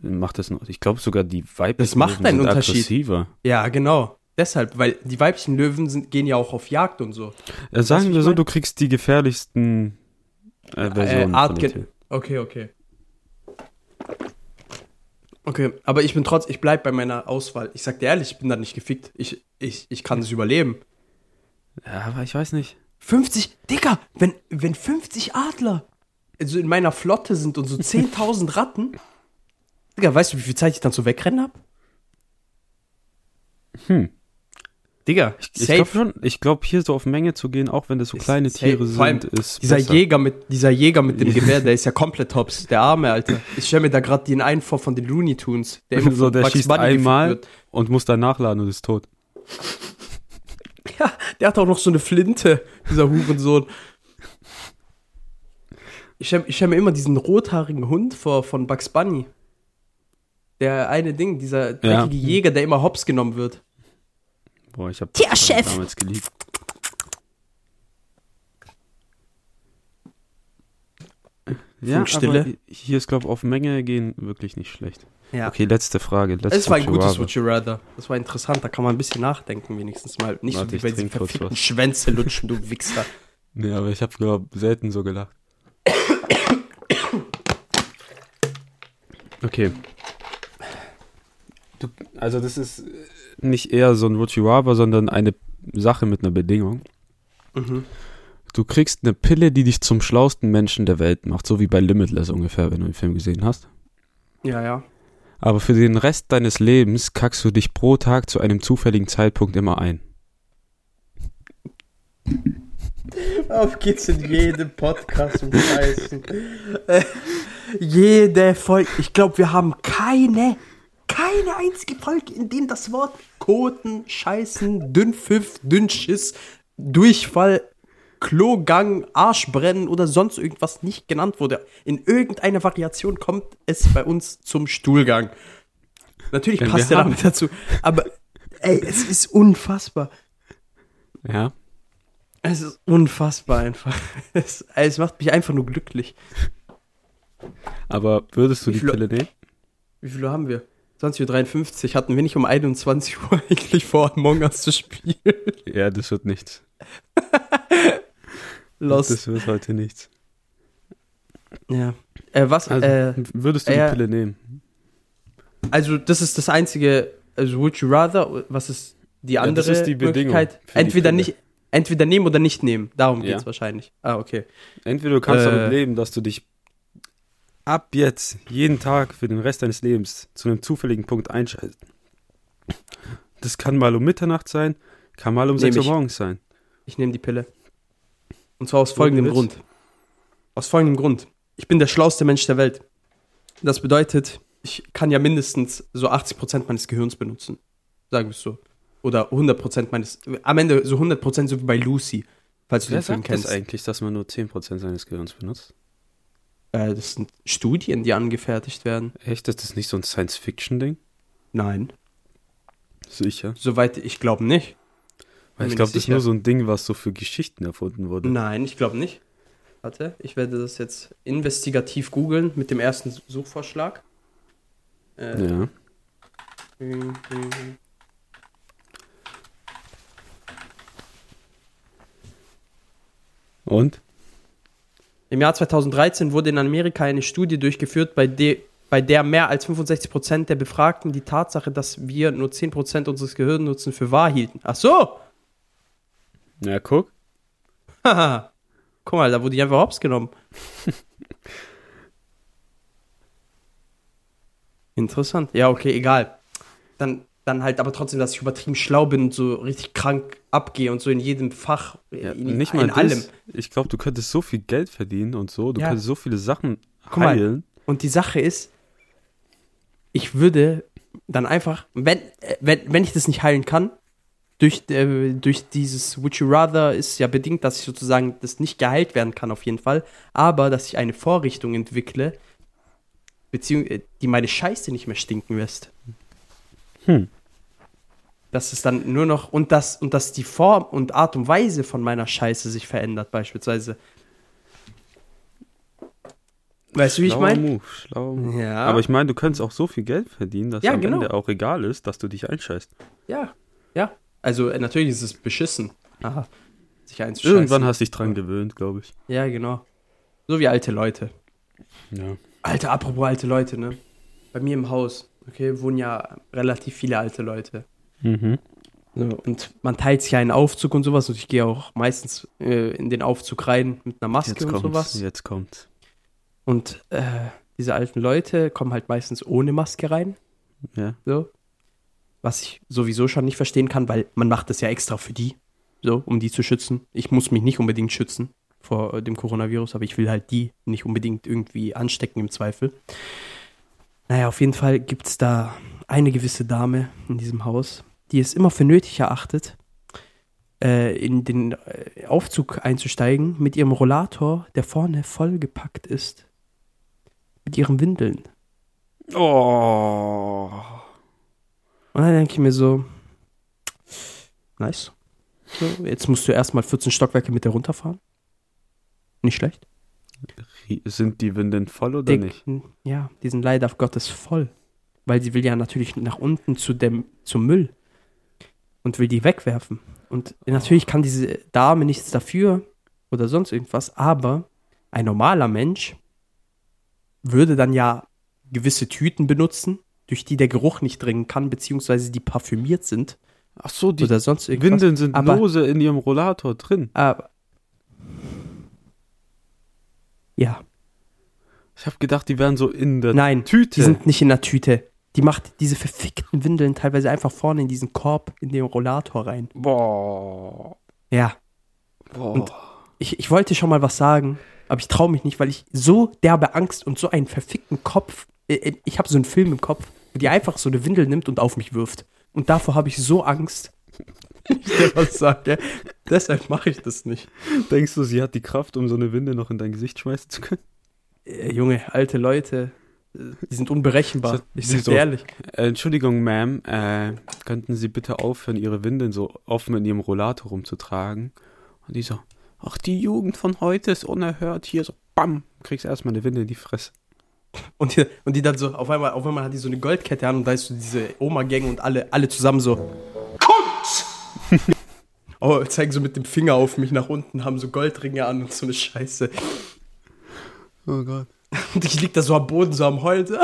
macht das noch. Ich glaube sogar die weiblichen Das macht Löwen einen sind Unterschied. aggressiver. Ja, genau. Deshalb, weil die weiblichen Löwen sind, gehen ja auch auf Jagd und so. Äh, sagen wir so, mein? du kriegst die gefährlichsten äh, Versionen Art von den gen- Tieren. Okay, okay. Okay, aber ich bin trotz, ich bleib bei meiner Auswahl. Ich sag dir ehrlich, ich bin da nicht gefickt. Ich, ich, ich kann es überleben. Ja, aber ich weiß nicht. 50, Digga, wenn, wenn 50 Adler also in meiner Flotte sind und so 10.000 Ratten. Digga, weißt du, wie viel Zeit ich dann so wegrennen hab? Hm. Digga, Ich glaube schon, ich glaube hier so auf Menge zu gehen, auch wenn das so kleine. Tiere allem sind, ist Dieser besser. Jäger, mit, dieser Jäger mit dem Gewehr, der ist ja komplett hops. Der Arme, Alter. Ich stell mir da gerade den einen vor von den Looney Tunes. Der immer So, der Bugs schießt Bunny einmal und muss dann nachladen und ist tot. Ja, der hat auch noch so eine Flinte, dieser Hurensohn. Ich stell, ich stell mir immer diesen rothaarigen Hund vor von Bugs Bunny. Der eine Ding, dieser dreckige Jäger, der immer hops genommen wird. Boah, ich habe Tja, Chef. damals geliebt. Ja, aber hier ist, glaube ich, auf Menge gehen wirklich nicht schlecht. Ja. Okay, letzte Frage. Letzte Es war ein gutes. Would You Rather. Das war interessant, da kann man ein bisschen nachdenken, wenigstens mal. Nicht Warte, so wie ich bei diesen verfickten was. Schwänze lutschen, du Wichser. Nee, aber ich habe, glaube selten so gelacht. Okay. Du, also das ist äh, nicht eher so ein Rather, sondern eine Sache mit einer Bedingung. Mhm. Du kriegst eine Pille, die dich zum schlausten Menschen der Welt macht, so wie bei Limitless ungefähr, wenn du den Film gesehen hast. Ja, ja. Aber für den Rest deines Lebens kackst du dich pro Tag zu einem zufälligen Zeitpunkt immer ein. Auf geht's in jedem Podcast um Scheißen. Äh, jede Folge. Ich glaube, wir haben keine, keine einzige Folge, in der das Wort Koten, Scheißen, Dünnpfiff, Dünnschiss, Durchfall, Klogang, Arschbrennen oder sonst irgendwas nicht genannt wurde. In irgendeiner Variation kommt es bei uns zum Stuhlgang. Natürlich Denn passt der haben- damit dazu. Aber ey, es ist unfassbar. Ja? Es ist unfassbar einfach. Es, es macht mich einfach nur glücklich. Aber würdest du die Pille nehmen? Wie viel Uhr haben wir? 20.53 Uhr. Hatten wir nicht um 21 Uhr eigentlich vor, Among Us zu spielen? Ja, das wird nichts. Los. Das wird heute nichts. ja. Äh, was? Also, äh, würdest du äh, die Pille nehmen? also, das ist das einzige. Also, would you rather? Was ist die Ja, das andere ist die Bedingung Möglichkeit? Entweder nicht. Entweder nehmen oder nicht nehmen. Darum Ja. geht's wahrscheinlich. Ah, okay. Entweder du kannst äh, damit leben, dass du dich ab jetzt jeden Tag für den Rest deines Lebens zu einem zufälligen Punkt einschaltest. Das kann mal um Mitternacht sein, kann mal um Nehm 6 Uhr morgens sein. Ich nehme die Pille. Und zwar aus folgendem. Grund. Aus folgendem Grund. Ich bin der schlauste Mensch der Welt. Das bedeutet, ich kann ja mindestens so 80% meines Gehirns benutzen. Sagen wir es so. Oder 100% meines. Am Ende so 100% so wie bei Lucy. Falls du Wer den Film sagt das kennst. eigentlich, dass man nur 10% seines Gehirns benutzt? Äh, das sind Studien, die angefertigt werden. Echt? Ist das nicht so ein Science-Fiction-Ding? Nein. Sicher. Soweit ich glaube nicht. Weil ich glaube, das ist nur so ein Ding, was so für Geschichten erfunden wurde. Nein, ich glaube nicht. Warte, ich werde das jetzt investigativ googeln mit dem ersten Suchvorschlag. Äh, Ja. Und? Im Jahr 2013 wurde in Amerika eine Studie durchgeführt, bei, de, bei der mehr als 65% der Befragten die Tatsache, dass wir nur 10% unseres Gehirns nutzen, für wahr hielten. Ach so! Ja, guck. Haha. Guck mal, da wurde ich einfach hops genommen. Interessant. Ja, okay, egal. Dann, dann halt aber trotzdem, dass ich übertrieben schlau bin und so richtig krank abgehe und so in jedem Fach, Ja, in, nicht mal in das. allem. Ich glaube, du könntest so viel Geld verdienen und so. Du Ja. könntest so viele Sachen Guck mal. heilen. Und die Sache ist, ich würde dann einfach, wenn, äh, wenn, wenn ich das nicht heilen kann, durch, äh, durch dieses Would You Rather ist ja bedingt, dass ich sozusagen das nicht geheilt werden kann, auf jeden Fall, aber dass ich eine Vorrichtung entwickle, beziehung äh, die meine Scheiße nicht mehr stinken lässt. Hm. Dass es dann nur noch und dass und dass die Form und Art und Weise von meiner Scheiße sich verändert, beispielsweise. Weißt du, wie ich meine? Move, schlauer Move. Ja. Aber ich meine, du könntest auch so viel Geld verdienen, dass Ja, am genau. Ende auch egal ist, dass du dich einscheißt. Ja, ja. Also äh, natürlich ist es beschissen. Aha. Sich eins Irgendwann hast du dich dran gewöhnt, glaube ich. Ja, genau. So wie alte Leute. Ja. Alter, apropos alte Leute, ne? Bei mir im Haus, okay, wohnen ja relativ viele alte Leute. Mhm. So, und man teilt sich ja einen Aufzug und sowas und ich gehe auch meistens äh, in den Aufzug rein mit einer Maske Jetzt und sowas. jetzt kommt's. Und äh, diese alten Leute kommen halt meistens ohne Maske rein. Ja. So. Was ich sowieso schon nicht verstehen kann, weil man macht das ja extra für die, so, um die zu schützen. Ich muss mich nicht unbedingt schützen vor äh, dem Coronavirus, aber ich will halt die nicht unbedingt irgendwie anstecken im Zweifel. Naja, auf jeden Fall gibt es da eine gewisse Dame in diesem Haus, die es immer für nötig erachtet, äh, in den äh, Aufzug einzusteigen mit ihrem Rollator, der vorne vollgepackt ist. Mit ihren Windeln. Oh. Und dann denke ich mir so, nice. So, jetzt musst du erstmal 14 Stockwerke mit der runterfahren. Nicht schlecht. Sind die Windeln voll oder Dick, nicht? Ja, die sind leider Gottes voll. Weil sie will ja natürlich nach unten zu dem, zum Müll. Und will die wegwerfen. Und natürlich kann diese Dame nichts dafür oder sonst irgendwas, aber ein normaler Mensch würde dann ja gewisse Tüten benutzen, durch die der Geruch nicht dringen kann, beziehungsweise die parfümiert sind Ach so, die oder sonst irgendwas. Windeln sind Aber- lose in ihrem Rollator drin. Aber. Ja. Ich habe gedacht, die wären so in der Nein, Tüte. die sind nicht in der Tüte. Die macht diese verfickten Windeln teilweise einfach vorne in diesen Korb, in den Rollator rein. Boah. Ja. Boah. Und- Ich, ich wollte schon mal was sagen, aber ich traue mich nicht, weil ich so derbe Angst und so einen verfickten Kopf. äh, äh, Ich habe so einen Film im Kopf, wo die einfach so eine Windel nimmt und auf mich wirft. Und davor habe ich so Angst. wenn Ich dir was sage. Deshalb mache ich das nicht. Denkst du, sie hat die Kraft, um so eine Winde noch in dein Gesicht schmeißen zu können? Äh, Junge, alte Leute, die sind unberechenbar. Ich wie sag so- ehrlich. Äh, Entschuldigung, Ma'am, äh, könnten Sie bitte aufhören, Ihre Windeln so offen in Ihrem Rollator rumzutragen? Und die so, ach, die Jugend von heute ist unerhört. Hier so, bam, kriegst erstmal eine Winde in die Fresse. Und die, und die dann so, auf einmal, auf einmal hat die so eine Goldkette an und da ist so diese Oma-Gang und alle, alle zusammen so. Kunst! oh, zeigen so mit dem Finger auf mich nach unten, haben so Goldringe an und so eine Scheiße. Oh Gott. Und ich lieg da so am Boden, so am Heulen, so,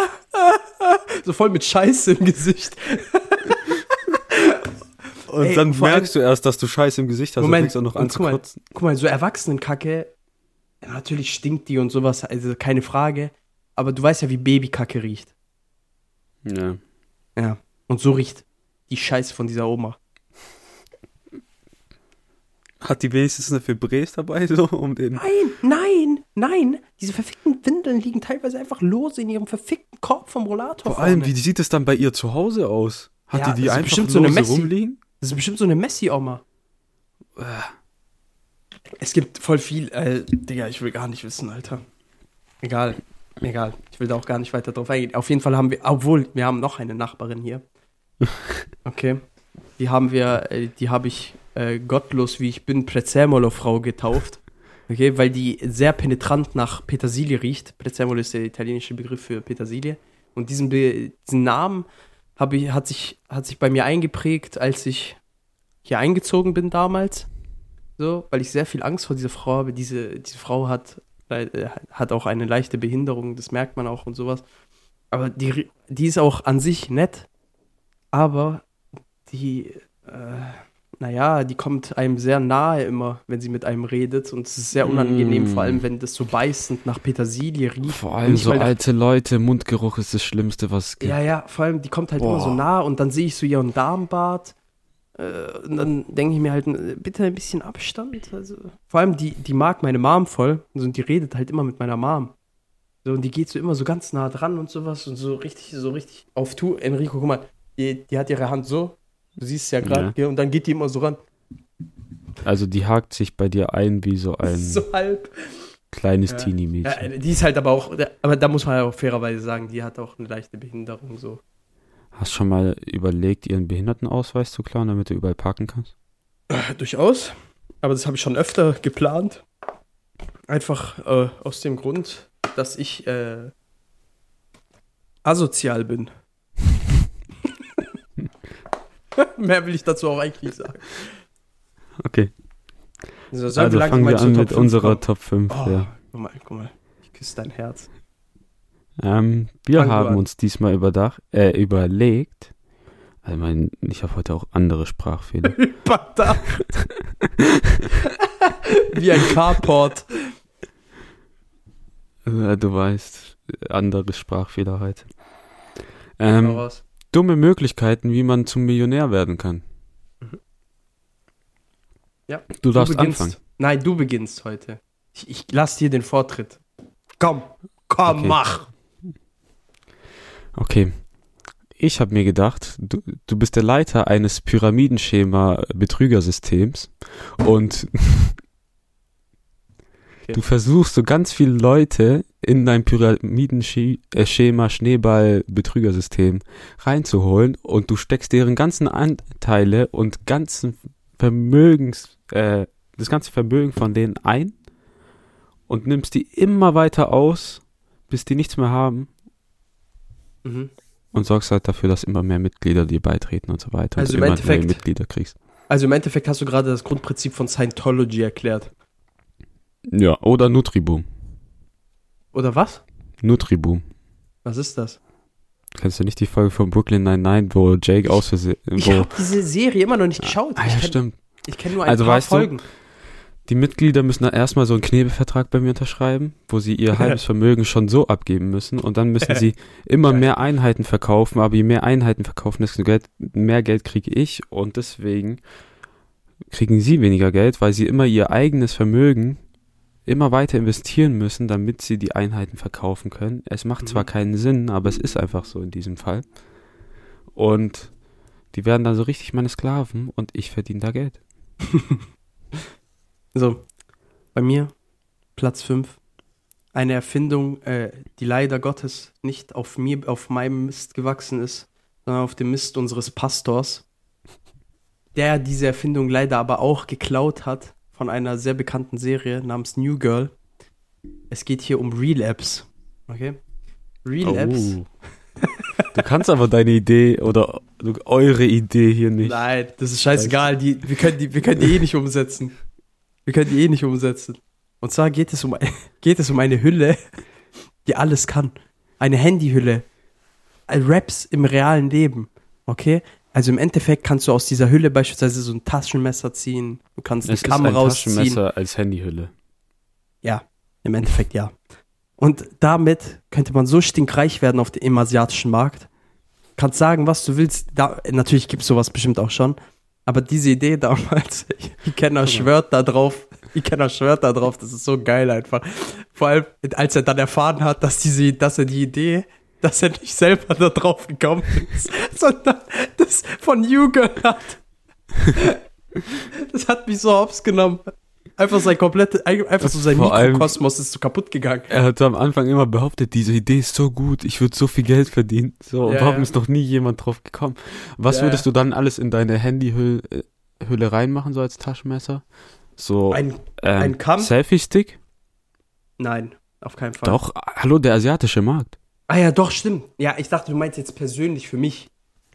so voll mit Scheiße im Gesicht. Und Ey, dann merkst du erst, dass du Scheiße im Gesicht hast Moment, und fängst auch noch an zu guck mal, kotzen. Guck mal, so Erwachsenenkacke, natürlich stinkt die und sowas, also keine Frage. Aber du weißt ja, wie Babykacke riecht. Ja. Ja. Und so riecht die Scheiße von dieser Oma. Hat die wenigstens eine Febreze dabei, so, um den... Nein, nein, nein. Diese verfickten Windeln liegen teilweise einfach lose in ihrem verfickten Korb vom Rollator. Vor allem, vorne. wie sieht es dann bei ihr zu Hause aus? Hat Ja, die die einfach so lose Messi. rumliegen? Das ist bestimmt so eine Messi-Oma. Es gibt voll viel, äh, Digga, ich will gar nicht wissen, Alter. Egal, egal. Ich will da auch gar nicht weiter drauf eingehen. Auf jeden Fall haben wir, obwohl, wir haben noch eine Nachbarin hier. Okay. Die haben wir, äh, die habe ich äh, gottlos, wie ich bin, Prezzemolo-Frau getauft. Okay, weil die sehr penetrant nach Petersilie riecht. Prezzemolo ist der italienische Begriff für Petersilie. Und diesen, Be diesen Namen ich, hat, sich, hat sich bei mir eingeprägt, als ich hier eingezogen bin damals. So, weil ich sehr viel Angst vor dieser Frau habe. Diese, diese Frau hat, äh, hat auch eine leichte Behinderung, das merkt man auch und sowas. Aber die, die ist auch an sich nett, aber die, äh, naja, die kommt einem sehr nahe immer, wenn sie mit einem redet. Und es ist sehr unangenehm, Mm. vor allem wenn das so beißend nach Petersilie riecht. Vor allem so nach- alte Leute, Mundgeruch ist das Schlimmste, was es gibt. Ja, ja, vor allem, die kommt halt immer Boah. so nah und dann sehe ich so ihren Darmbart. Äh, und dann denke ich mir halt, äh, bitte ein bisschen Abstand. Also, vor allem, die, die mag meine Mom voll. Also, und die redet halt immer mit meiner Mom. So, und die geht so immer so ganz nah dran und sowas und so richtig, so richtig auf Tu. Enrico, guck mal, die, die hat ihre Hand so Du siehst ja gerade, ja. und dann geht die immer so ran. Also die hakt sich bei dir ein wie so ein so halb. kleines Ja. Teenie-Mädchen. Ja, die ist halt aber auch, aber da muss man ja auch fairerweise sagen, die hat auch eine leichte Behinderung so. Hast schon mal überlegt, ihren Behindertenausweis zu klauen, damit du überall parken kannst? Durchaus. Aber das habe ich schon öfter geplant. Einfach äh, aus dem Grund, dass ich äh, asozial bin. Mehr will ich dazu auch eigentlich nicht sagen. Okay. Also langsam fangen wir an mit 5 unserer kommen? Top 5. Oh, Ja. guck mal, guck mal. Ich küsse dein Herz. Ähm, wir Fang haben uns diesmal überdach, äh, überlegt, also mein, ich habe heute auch andere Sprachfehler. Überdacht. Wie ein Carport. äh, du weißt, andere Sprachfehler halt. Ähm, raus. Dumme Möglichkeiten, wie man zum Millionär werden kann. Ja, Du darfst beginnst. anfangen. Nein, du beginnst heute. Ich, ich lass dir den Vortritt. Komm, komm, Okay. mach. Okay. Ich habe mir gedacht, du, du bist der Leiter eines Pyramidenschema-Betrügersystems und Okay. du versuchst so ganz viele Leute in dein Pyramidenschema-Schneeball-Betrügersystem reinzuholen und du steckst deren ganzen Anteile und ganzen Vermögens, äh, das ganze Vermögen von denen ein und nimmst die immer weiter aus, bis die nichts mehr haben Mhm. und sorgst halt dafür, dass immer mehr Mitglieder dir beitreten und so weiter Also und im immer Endeffekt- Mitglieder kriegst. Also im Endeffekt hast du gerade das Grundprinzip von Scientology erklärt. Ja, oder Nutriboom. Oder was? Nutriboom. Was ist das? Kennst du nicht die Folge von Brooklyn 99, wo Jake aus Versehen, Ich habe diese Serie immer noch nicht geschaut. ah ich ja, kenn- stimmt. Ich kenne nur ein Also paar weißt du- Folgen. Die Mitglieder müssen dann erstmal so einen Knebelvertrag bei mir unterschreiben, wo sie ihr halbes Vermögen schon so abgeben müssen und dann müssen sie immer mehr Einheiten verkaufen, aber je mehr Einheiten verkaufen, desto Geld, mehr Geld kriege ich und deswegen kriegen sie weniger Geld, weil sie immer ihr eigenes Vermögen immer weiter investieren müssen, damit sie die Einheiten verkaufen können. Es macht zwar Mhm. keinen Sinn, aber es ist einfach so in diesem Fall. Und die werden dann so richtig meine Sklaven und ich verdiene da Geld. So, bei mir Platz 5. Eine Erfindung, äh, die leider Gottes nicht auf mir, auf meinem Mist gewachsen ist, sondern auf dem Mist unseres Pastors, der diese Erfindung leider aber auch geklaut hat von einer sehr bekannten Serie namens New Girl. Es geht hier um Real Apps. Okay? Real Apps. Oh. Du kannst aber deine Idee oder eure Idee hier nicht. Nein, das ist scheißegal. Die, wir, können die, wir können die eh nicht umsetzen. Wir können die eh nicht umsetzen. Und zwar geht es um, geht es um eine Hülle, die alles kann. Eine Handyhülle. Äh, Raps im realen Leben. Okay? Also im Endeffekt kannst du aus dieser Hülle beispielsweise so ein Taschenmesser ziehen. Du kannst eine Es ist ein Kamera rausziehen. Taschenmesser als Handyhülle. Ja, im Endeffekt ja. Und damit könnte man so stinkreich werden auf dem, asiatischen Markt. Kannst sagen, was du willst. Da, natürlich gibt es sowas bestimmt auch schon. Aber diese Idee damals, Ikenner schwört da drauf. Ikenner schwört da drauf. Das ist so geil einfach. Vor allem, als er dann erfahren hat, dass diese, dass er die Idee, dass er nicht selber da drauf gekommen ist, sondern das von Jugend hat. Das hat mich so hops genommen. Einfach sein komplette, einfach so sein Mikrokosmos ist so kaputt gegangen. Er hat am Anfang immer behauptet, diese Idee ist so gut, ich würde so viel Geld verdienen. So, und Ja, warum ja. ist noch nie jemand drauf gekommen? Was Ja, würdest du dann alles in deine Handyhülle äh, reinmachen, so als Taschenmesser? So Ein, ähm, ein? Selfie-Stick? nein, auf keinen Fall. Doch, hallo, der asiatische Markt. Ah ja, doch, stimmt. Ja, ich dachte, du meinst jetzt persönlich für mich.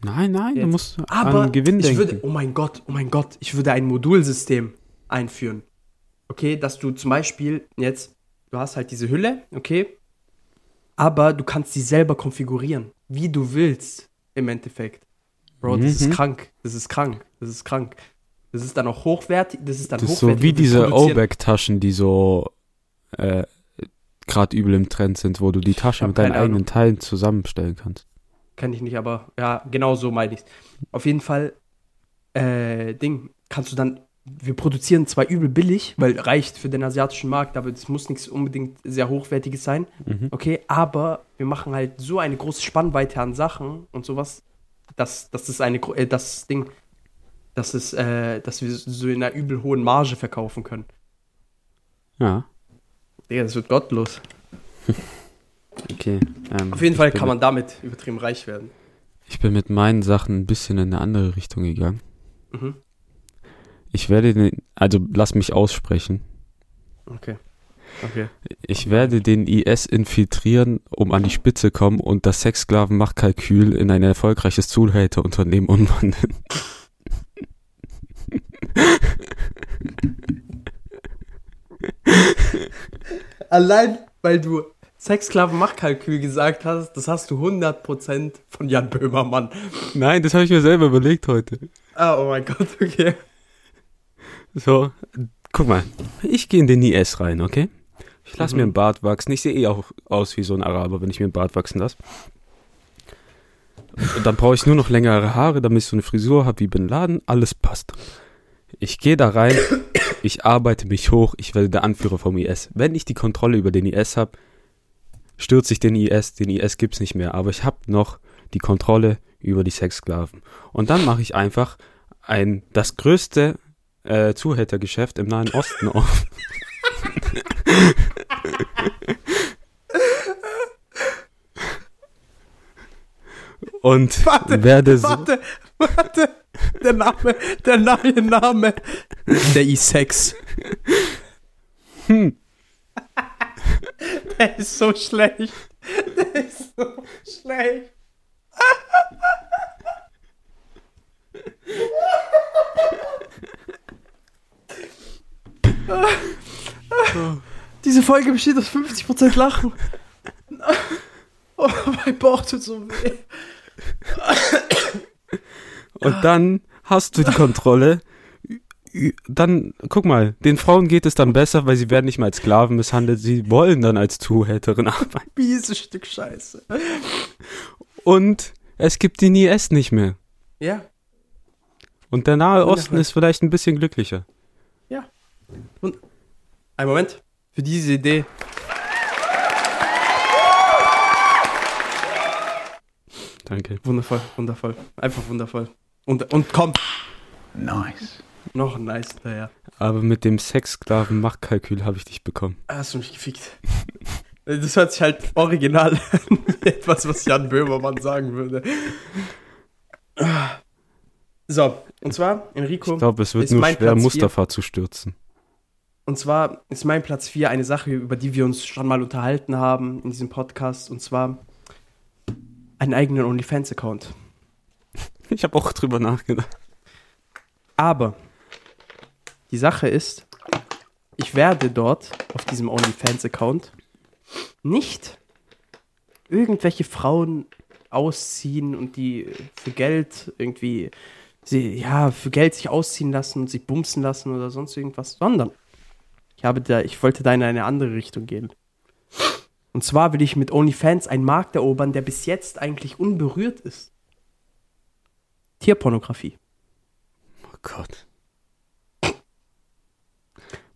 Nein, nein, du Jetzt. musst Aber an Gewinn ich denken. würde, oh mein Gott, oh mein Gott, ich würde ein Modulsystem einführen. Okay, dass du zum Beispiel jetzt, du hast halt diese Hülle, okay, aber du kannst sie selber konfigurieren, wie du willst, im Endeffekt. Bro, das ist Mhm. krank, das ist krank, das ist krank. Das ist dann auch hochwertig, das ist dann Das ist so hochwertig. wie diese O-Back-Taschen, die so äh, gerade übel im Trend sind, wo du die Tasche mit deinen Ahnung. eigenen Teilen zusammenstellen kannst. Kenn ich nicht, aber ja, genau so meine ich's. Auf jeden Fall, äh, Ding, kannst du dann, wir produzieren zwar übel billig, weil reicht für den asiatischen Markt, aber es muss nichts unbedingt sehr hochwertiges sein, Mhm. okay, aber wir machen halt so eine große Spannweite an Sachen und sowas, dass, dass das eine, äh, das Ding, dass, es, äh, dass wir so in einer übel hohen Marge verkaufen können. Ja, Digga, das wird gottlos. okay. Ähm, Auf jeden Fall kann man damit übertrieben reich werden. Ich bin mit meinen Sachen ein bisschen in eine andere Richtung gegangen. Mhm. Ich werde den, also lass mich aussprechen. Okay. Okay. Ich werde den IS infiltrieren, um an die Spitze kommen und das Sexsklavenmachtkalkül in ein erfolgreiches Zuhälterunternehmen umwandeln. Allein, weil du Sexsklaven-Machtkalkül gesagt hast, das hast du 100% von Jan Böhmermann. Nein, das habe ich mir selber überlegt heute. Ah, oh mein Gott, okay. So, guck mal, ich gehe in den IS rein, okay? Ich lasse Mhm. mir einen Bart wachsen. Ich sehe eh auch aus wie so ein Araber, wenn ich mir einen Bart wachsen lasse. Und dann brauche ich nur noch längere Haare, damit ich so eine Frisur habe wie Bin Laden. Alles passt. Ich gehe da rein, ich arbeite mich hoch, ich werde der Anführer vom IS. Wenn ich die Kontrolle über den IS habe, stürze ich den IS. Den IS gibt's nicht mehr, aber ich habe noch die Kontrolle über die Sexsklaven. Und dann mache ich einfach ein das größte äh, Zuhältergeschäft im Nahen Osten auf. Und Warte, werde so, Warte, warte. Der Name, der neue Name. Der E6. hm, Der ist so schlecht. Der ist so schlecht. Diese Folge besteht aus 50% Lachen. Oh, mein Bauch tut so weh. Und dann hast du die Kontrolle. Dann, guck mal, den Frauen geht es dann besser, weil sie werden nicht mehr als Sklaven misshandelt, sie wollen dann als Zuhälterin arbeiten. Mieses Stück Scheiße. Und es gibt den IS nicht mehr. Ja, Und der Nahe Osten ist vielleicht ein bisschen glücklicher. Ein Moment. Für diese Idee. Danke. Wundervoll, wundervoll. Einfach wundervoll. Und, und komm. Nice. Noch ein nice daher. Aber mit dem Sexsklaven-Machtkalkül habe ich dich bekommen. Ah, Hast du mich gefickt. Das hört sich halt original an. Etwas, was Jan Böhmermann sagen würde. So, und zwar, Enrico, Ich glaube, es wird nur schwer, Platz Mustafa zu stürzen. und zwar ist mein Platz 4 eine Sache, über die wir uns schon mal unterhalten haben in diesem Podcast. Und zwar einen eigenen OnlyFans-Account. Ich habe auch drüber nachgedacht. Aber die Sache ist, ich werde dort auf diesem OnlyFans-Account nicht irgendwelche Frauen ausziehen und die für Geld irgendwie, sie, ja, für Geld sich ausziehen lassen und sich bumsen lassen oder sonst irgendwas, sondern ich habe da, ich wollte da in eine andere Richtung gehen. Und zwar will ich mit OnlyFans einen Markt erobern, der bis jetzt eigentlich unberührt ist. Tierpornografie. Oh Gott.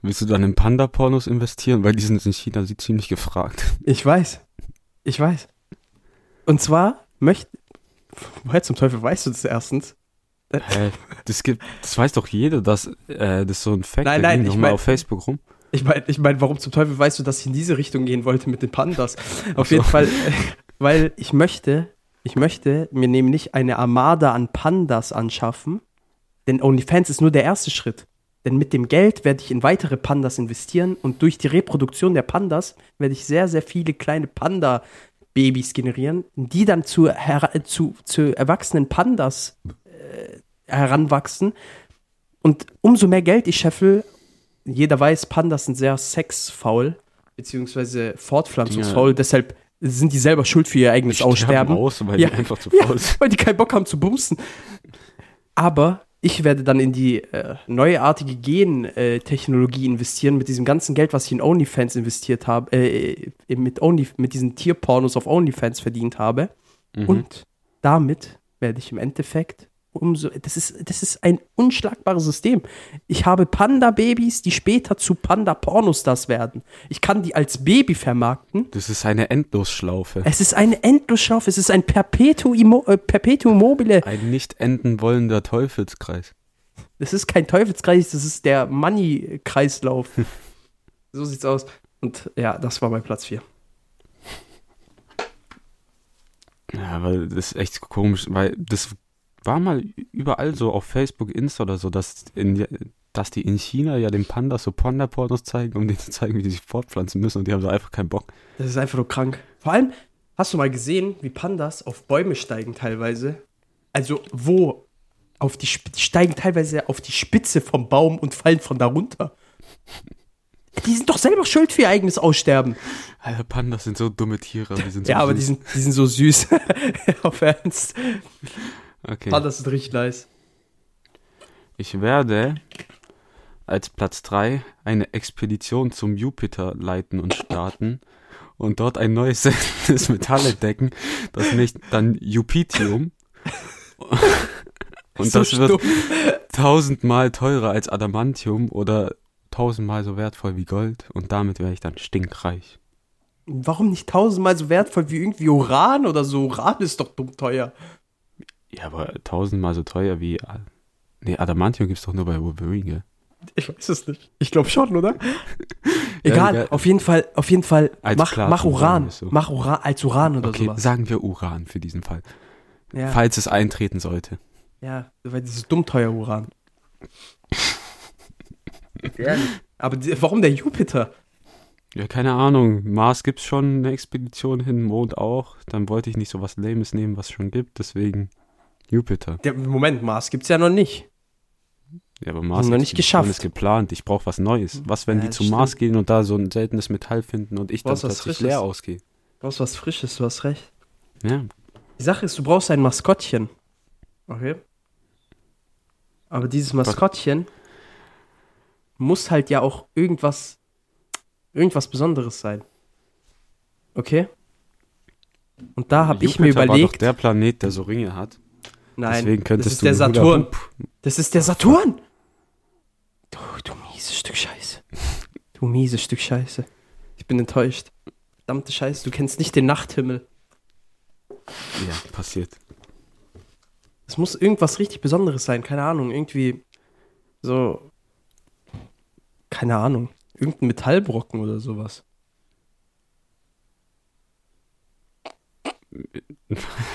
Willst du dann in Panda-Pornos investieren? Weil die sind in China sie ziemlich gefragt. Ich weiß. Ich weiß. Und zwar möchte. Woher zum Teufel weißt du das erstens? Hä? Das gibt, das weiß doch jeder, dass äh, das so ein Fact. Nein, nein, ich mal mein- auf Facebook rum. Ich meine, ich mein, warum zum Teufel weißt du, dass ich in diese Richtung gehen wollte mit den Pandas? Auf so. jeden Fall, weil ich möchte, ich möchte mir nämlich eine Armada an Pandas anschaffen, denn OnlyFans ist nur der erste Schritt. Denn mit dem Geld werde ich in weitere Pandas investieren und durch die Reproduktion der Pandas werde ich sehr, sehr viele kleine Panda-Babys generieren, die dann zu, zu, zu erwachsenen Pandas äh, heranwachsen. Und umso mehr Geld ich scheffel, jeder weiß, Pandas sind sehr sexfaul, beziehungsweise fortpflanzungsfaul, deshalb sind die selber schuld für ihr eigenes Sterben Aussterben. aus, weil Ja. die einfach zu Ja, faul sind. weil die keinen Bock haben zu bumsen. Aber ich werde dann in die äh, neuartige Gen-Technologie investieren mit diesem ganzen Geld, was ich in OnlyFans investiert habe, äh, äh, mit, Only, mit diesen Tierpornos auf OnlyFans verdient habe. Mhm. Und damit werde ich im Endeffekt umso. Das ist, das ist ein unschlagbares System. Ich habe Panda-Babys, die später zu Panda-Pornostars werden. Ich kann die als Baby vermarkten. Das ist eine Endlosschlaufe. Es ist eine Endlosschlaufe, es ist ein Perpetuum, äh, Perpetuum mobile. Ein nicht enden wollender Teufelskreis. Das ist kein Teufelskreis, das ist der Money-Kreislauf. so sieht's aus. Und ja, das war mein Platz 4. Ja, weil das ist echt komisch, weil das war mal überall so auf Facebook, Insta oder so, dass, in, dass die in China ja den Pandas so Panda-Pornos zeigen, um denen zu zeigen, wie die sich fortpflanzen müssen und die haben so einfach keinen Bock. Das ist einfach nur krank. Vor allem, hast du mal gesehen, wie Pandas auf Bäume steigen teilweise? Also, wo? Auf die, die steigen teilweise auf die Spitze vom Baum und fallen von da runter. Die sind doch selber schuld für ihr eigenes Aussterben. Alter, Pandas sind so dumme Tiere. Die sind so ja, aber die sind, die sind so süß. auf Ernst. Okay. Pandas sind richtig nice. Ich werde als Platz 3 eine Expedition zum Jupiter leiten und starten und dort ein neues seltenes Metall entdecken, das nicht dann Jupitium. Und So das wird tausendmal teurer als Adamantium oder tausendmal so wertvoll wie Gold und damit wäre ich dann stinkreich. Warum nicht tausendmal so wertvoll wie irgendwie Uran oder so? Uran ist doch dumm teuer. Ja, aber tausendmal so teuer wie. Nee, Adamantium gibt's doch nur bei Wolverine, gell? Ich weiß es nicht. Ich glaube schon, oder? Ja, egal, egal. auf jeden Fall, auf jeden Fall, Als mach, Platin mach Uran. wir so. Mach Uran als Uran oder Okay, sowas. sagen wir Uran für diesen Fall. Ja, Falls es eintreten sollte. ja, weil das ist dumm teuer Uran. Aber die, warum der Jupiter? Ja, keine Ahnung. Mars gibt's schon eine Expedition hin, Mond auch. Dann wollte ich nicht so was Lames nehmen, was es schon gibt, deswegen Jupiter. Der, Moment, Mars gibt's ja noch nicht. Ja, aber Mars noch nicht geschafft. ist geplant. Ich brauche was Neues. Was, wenn Ja, die zum Mars stimmt. gehen und da so ein seltenes Metall finden und ich dann was plötzlich leer ausgehe? Du brauchst was Frisches, du hast recht. Ja. Die Sache ist, du brauchst ein Maskottchen. Okay. Aber dieses Maskottchen muss halt ja auch irgendwas, irgendwas Besonderes sein. Okay? Und da habe ich mir Jupiter war doch überlegt, der Planet, der so Ringe hat. Nein, Deswegen das könntest ist du der Saturn. Das ist der Saturn. Du, du mieses Stück Scheiße. Du mieses Stück Scheiße. Ich bin enttäuscht. Verdammte Scheiße, du kennst nicht den Nachthimmel. Ja, passiert. Es muss irgendwas richtig Besonderes sein, keine Ahnung, irgendwie so, keine Ahnung, irgendein Metallbrocken oder sowas.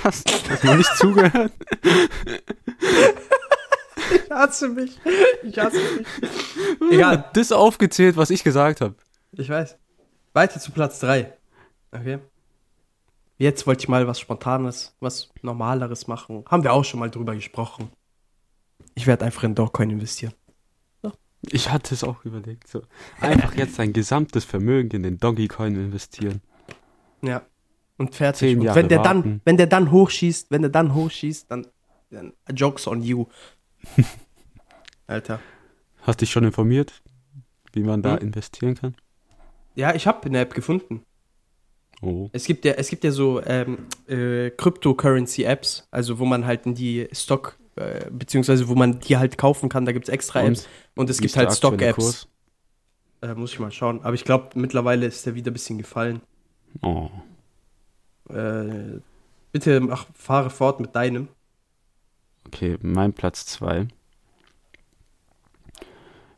Hast, hast du nicht zugehört? Ich hasse mich. Ich hasse mich. Egal, Das aufgezählt, was ich gesagt habe. ich weiß. Weiter zu Platz 3. Okay. Jetzt wollte ich mal was Spontanes, was Normaleres machen. Haben wir auch schon mal drüber gesprochen. Ich werde einfach in Dogecoin investieren. Ich hatte es auch überlegt. So. Einfach jetzt dein gesamtes Vermögen in den Donkey Coin investieren. Ja. Und fertig. Und wenn der dann, warten. wenn der dann hochschießt, wenn der dann hochschießt, dann, dann jokes on you. Alter. Hast dich schon informiert, wie man da Hm? investieren kann? Ja, ich habe eine App gefunden. Oh. Es gibt ja, es gibt ja so ähm, äh, Cryptocurrency-Apps, also wo man halt in die Stock, äh, beziehungsweise wo man die halt kaufen kann, da gibt es extra Und? Apps und es Wie gibt halt Stock-Apps. Äh, muss ich mal schauen. Aber ich glaube, mittlerweile ist der wieder ein bisschen gefallen. Oh. Äh, bitte mach, fahre fort mit deinem. Okay, mein Platz 2.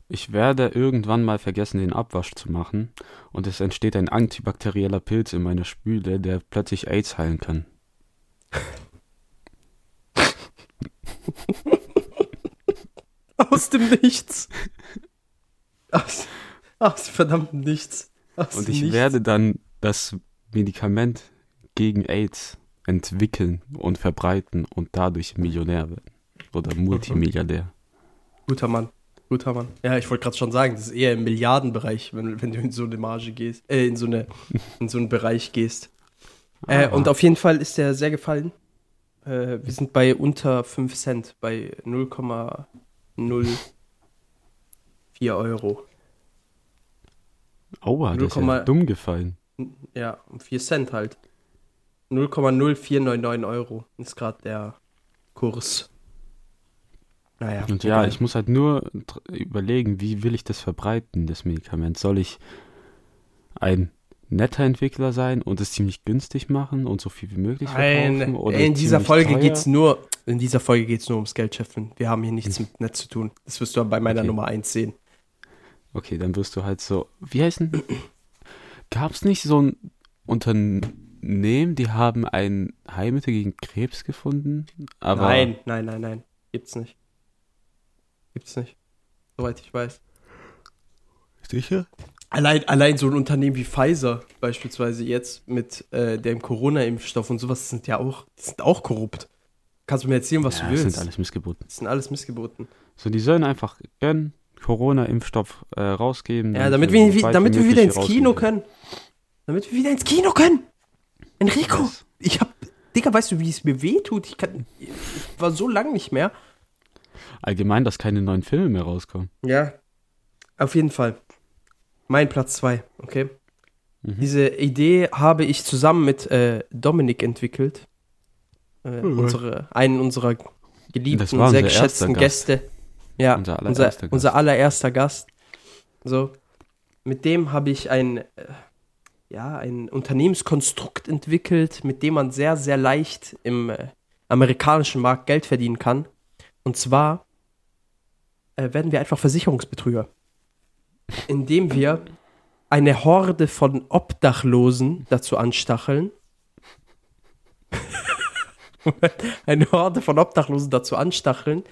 Ich werde irgendwann mal vergessen, den Abwasch zu machen und es entsteht ein antibakterieller Pilz in meiner Spüle, der plötzlich AIDS heilen kann. Aus dem Nichts. Aus, aus verdammtem Nichts. Aus Und ich Nichts. werde dann das Medikament gegen AIDS entwickeln und verbreiten und dadurch Millionär werden. Oder Multimilliardär. Guter Mann. Guter Mann. Ja, ich wollte gerade schon sagen, das ist eher im Milliardenbereich, wenn, wenn du in so eine Marge gehst, äh, in so, eine, in so einen Bereich gehst. Äh, Ah. und auf jeden Fall ist der sehr gefallen. Äh, wir sind bei unter 5 Cent, bei 0,04 Euro. Aua, das ist 0,- ja dumm gefallen. Ja, um 4 Cent halt. 0,0499 Euro ist gerade der Kurs. Naja. Und ja, ich muss halt nur überlegen, wie will ich das verbreiten, das Medikament. Soll ich ein netter Entwickler sein und es ziemlich günstig machen und so viel wie möglich Nein, verkaufen? Oder in dieser Folge teuer? geht's nur, in dieser Folge geht's nur ums Geld scheffeln. Wir haben hier nichts mit Netz zu tun. Das wirst du bei meiner Okay. Nummer 1 sehen. Okay, dann wirst du halt so. Wie heißen? Gab es nicht so ein Unternehmen, die haben ein Heilmittel gegen Krebs gefunden? Aber nein, nein, nein, nein. Gibt's nicht. Gibt's nicht. Soweit ich weiß. Sicher? Allein, allein so ein Unternehmen wie Pfizer beispielsweise jetzt mit äh, dem Corona-Impfstoff und sowas sind ja auch, sind auch korrupt. Kannst du mir erzählen, was ja, du das willst? sind alles Missgeboten. das sind alles Missgeboten. So, die sollen einfach gern Corona-Impfstoff äh, rausgeben. Ja, damit wir, damit wir wieder ins Kino rausgeben. können. Damit wir wieder ins Kino können. Enrico, Was? ich hab, Digga, weißt du, wie es mir weh tut? Ich kann, ich war so lang nicht mehr. Allgemein, dass keine neuen Filme mehr rauskommen. Ja. Auf jeden Fall. Mein Platz 2, okay? Mhm. Diese Idee habe ich zusammen mit äh, Dominik entwickelt. Äh, Mhm. unsere, einen unserer geliebten, war sehr unser geschätzten. Gäste. Ja, Unser unser, allererster Gast. unser allererster Gast. So, mit dem habe ich ein, äh, ja, ein Unternehmenskonstrukt entwickelt, mit dem man sehr, sehr leicht im äh, amerikanischen Markt Geld verdienen kann. Und zwar äh, werden wir einfach Versicherungsbetrüger. Indem wir eine Horde von Obdachlosen dazu anstacheln. eine Horde von Obdachlosen dazu anstacheln,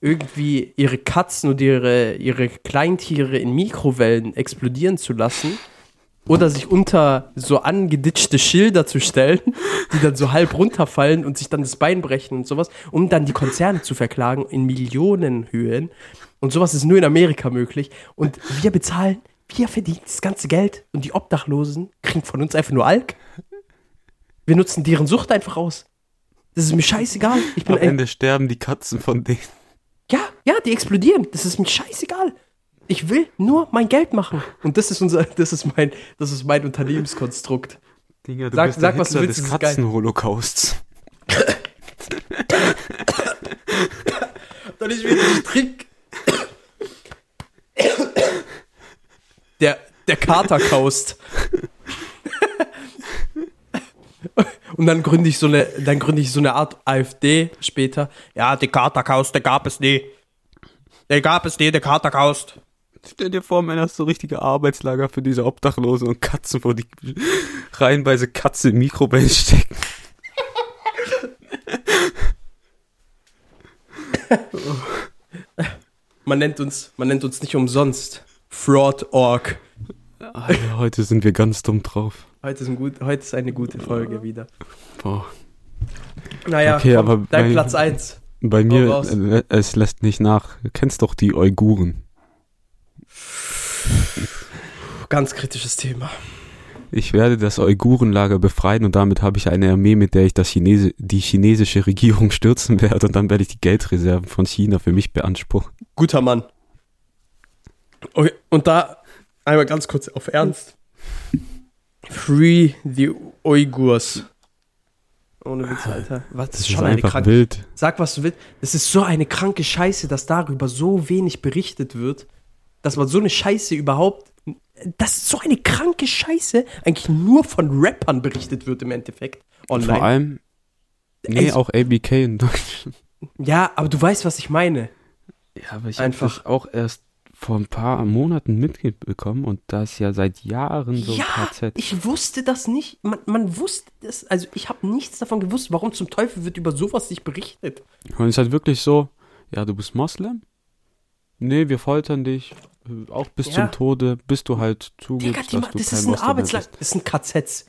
irgendwie ihre Katzen und ihre, ihre Kleintiere in Mikrowellen explodieren zu lassen. Oder sich unter so angeditschte Schilder zu stellen, die dann so halb runterfallen und sich dann das Bein brechen und sowas, um dann die Konzerne zu verklagen in Millionenhöhen. Und sowas ist nur in Amerika möglich. Und wir bezahlen, wir verdienen das ganze Geld und die Obdachlosen kriegen von uns einfach nur Alk. Wir nutzen deren Sucht einfach aus. Das ist mir scheißegal. Ich bin Am Ende sterben die Katzen von denen. ja, ja, die explodieren. Das ist mir scheißegal. Ich will nur mein Geld machen. Und das ist unser, das ist mein, das ist mein Unternehmenskonstrukt. Dinger, du Sag- bist sag, der was du willst, des. Katzenholocausts. Dann ist wieder ein Trick. Der, der Katerkaust. Und dann gründe ich so eine, dann gründe ich so eine Art AfD später. Ja, die Katerkaust, der gab es nie. Der gab es nie, der Katerkaust. Stell dir vor, man hast so richtige Arbeitslager für diese Obdachlosen und Katzen, wo die reihenweise Katze im Mikrowellen stecken. Man nennt uns, man nennt uns nicht umsonst Fraud.org. Alter, heute sind wir ganz dumm drauf. Heute ist, ein gut, heute ist eine gute Folge wieder. Boah. Naja, Okay, komm, aber dein bei- Platz 1. Bei mir, äh, es lässt nicht nach. Du kennst doch die Uiguren. Ganz kritisches Thema. Ich werde das Uigurenlager befreien und damit habe ich eine Armee, mit der ich das Chinese, die chinesische Regierung stürzen werde und dann werde ich die Geldreserven von China für mich beanspruchen. Guter Mann. Okay, und da einmal ganz kurz auf Ernst. Free the Uigurs. Ohne Witz, Alter. Was, das ist schon eine einfach kranke. wild. Sag, was du willst. Das ist so eine kranke Scheiße, dass darüber so wenig berichtet wird, dass man so eine Scheiße überhaupt. Das ist so eine kranke Scheiße, eigentlich nur von Rappern berichtet wird im Endeffekt. Online. Vor allem, nee, Ey, auch ABK in Deutschland. Ja, aber du weißt, was ich meine. Ja, aber ich Einfach- habe das auch erst vor ein paar Monaten mitbekommen und das ja seit Jahren so ja, KZ. ich wusste das nicht. Man, man wusste das, also ich habe nichts davon gewusst. Warum zum Teufel wird über sowas nicht berichtet? Und es ist halt wirklich so, ja, du bist Moslem? Nee, wir foltern dich. Auch bis Ja. zum Tode, bis du halt zugibst, Digga, die, dass du das kein ist ein Arbeitslager. Das sind KZs.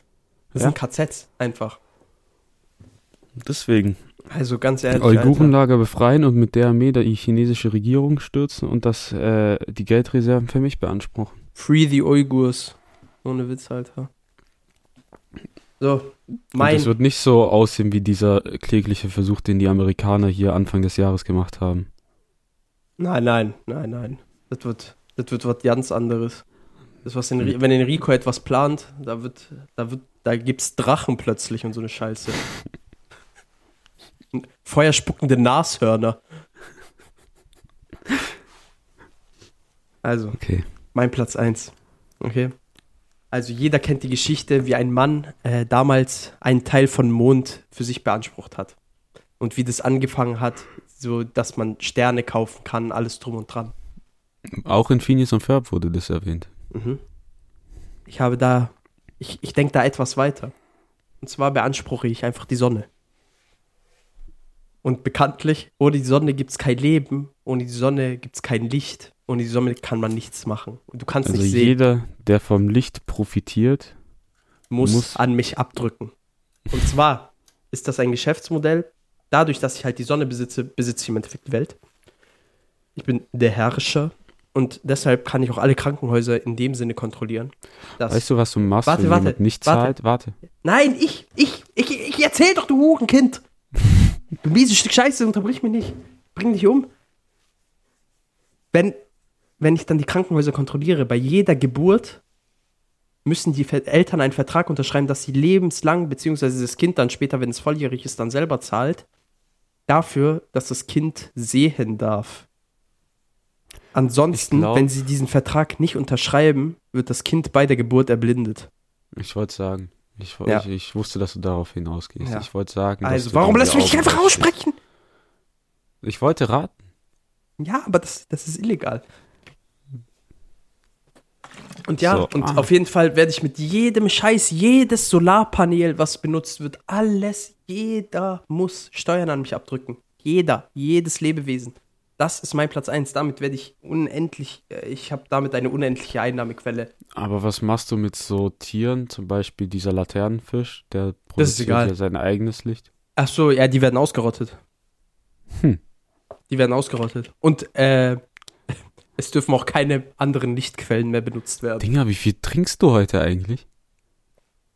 Das Ja? sind KZs, einfach. Deswegen. Also ganz Die ehrlich. Alter. Uigurenlager befreien und mit der Armee die chinesische Regierung stürzen und das, äh, die Geldreserven für mich beanspruchen. Free the Uigurs. Ohne Witz, Alter. So, Und mein. es wird nicht so aussehen wie dieser klägliche Versuch, den die Amerikaner hier Anfang des Jahres gemacht haben. Nein, nein, nein, nein. Das wird, das wird was ganz anderes. Das, was Enri wenn Enrico etwas plant, da wird, da wird, da gibt's Drachen plötzlich und so eine Scheiße. Feuerspuckende Nashörner. Also, Okay. mein Platz 1. Okay. Also jeder kennt die Geschichte, wie ein Mann äh, damals einen Teil von Mond für sich beansprucht hat. Und wie das angefangen hat, so dass man Sterne kaufen kann, alles drum und dran. Auch in Phineas und Ferb wurde das erwähnt. Mhm. Ich habe da, ich, ich denke da etwas weiter. Und zwar beanspruche ich einfach die Sonne. Und bekanntlich, ohne die Sonne gibt es kein Leben, ohne die Sonne gibt es kein Licht, ohne die Sonne kann man nichts machen. Und du kannst Also nicht sehen, jeder, der vom Licht profitiert, muss, muss- an mich abdrücken. Und zwar ist das ein Geschäftsmodell. Dadurch, dass ich halt die Sonne besitze, besitze ich im Endeffekt die Welt. Ich bin der Herrscher und deshalb kann ich auch alle Krankenhäuser in dem Sinne kontrollieren. Weißt du, was du machst, Warte, wenn warte, jemand nicht warte. zahlt? Warte. Nein, ich, ich, ich, ich erzähl doch, du Hurenkind. Du mieses Stück Scheiße, unterbrich mich nicht. Bring dich um. Wenn, wenn ich dann die Krankenhäuser kontrolliere, bei jeder Geburt müssen die Eltern einen Vertrag unterschreiben, dass sie lebenslang, beziehungsweise das Kind dann später, wenn es volljährig ist, dann selber zahlt, dafür, dass das Kind sehen darf. Ansonsten, glaub- wenn sie diesen Vertrag nicht unterschreiben, wird das Kind bei der Geburt erblindet. Ich wollte sagen, ich, Ja. ich, ich wusste, dass du darauf hinausgehst. Ja. Ich wollte sagen, Also, warum lässt du mich nicht einfach aussprechen? Ich wollte raten. Ja, aber das, das ist illegal. Und ja, So, und ah. auf jeden Fall werde ich mit jedem Scheiß, jedes Solarpanel, was benutzt wird, alles, jeder muss Steuern an mich abdrücken. Jeder, jedes Lebewesen. Das ist mein Platz 1. Damit werde ich unendlich, äh, ich habe damit eine unendliche Einnahmequelle. Aber was machst du mit so Tieren, zum Beispiel dieser Laternenfisch, der produziert egal. ja sein eigenes Licht? Ach so, ja, die werden ausgerottet. Hm. Die werden ausgerottet. Und äh, es dürfen auch keine anderen Lichtquellen mehr benutzt werden. Dinger, wie viel trinkst du heute eigentlich?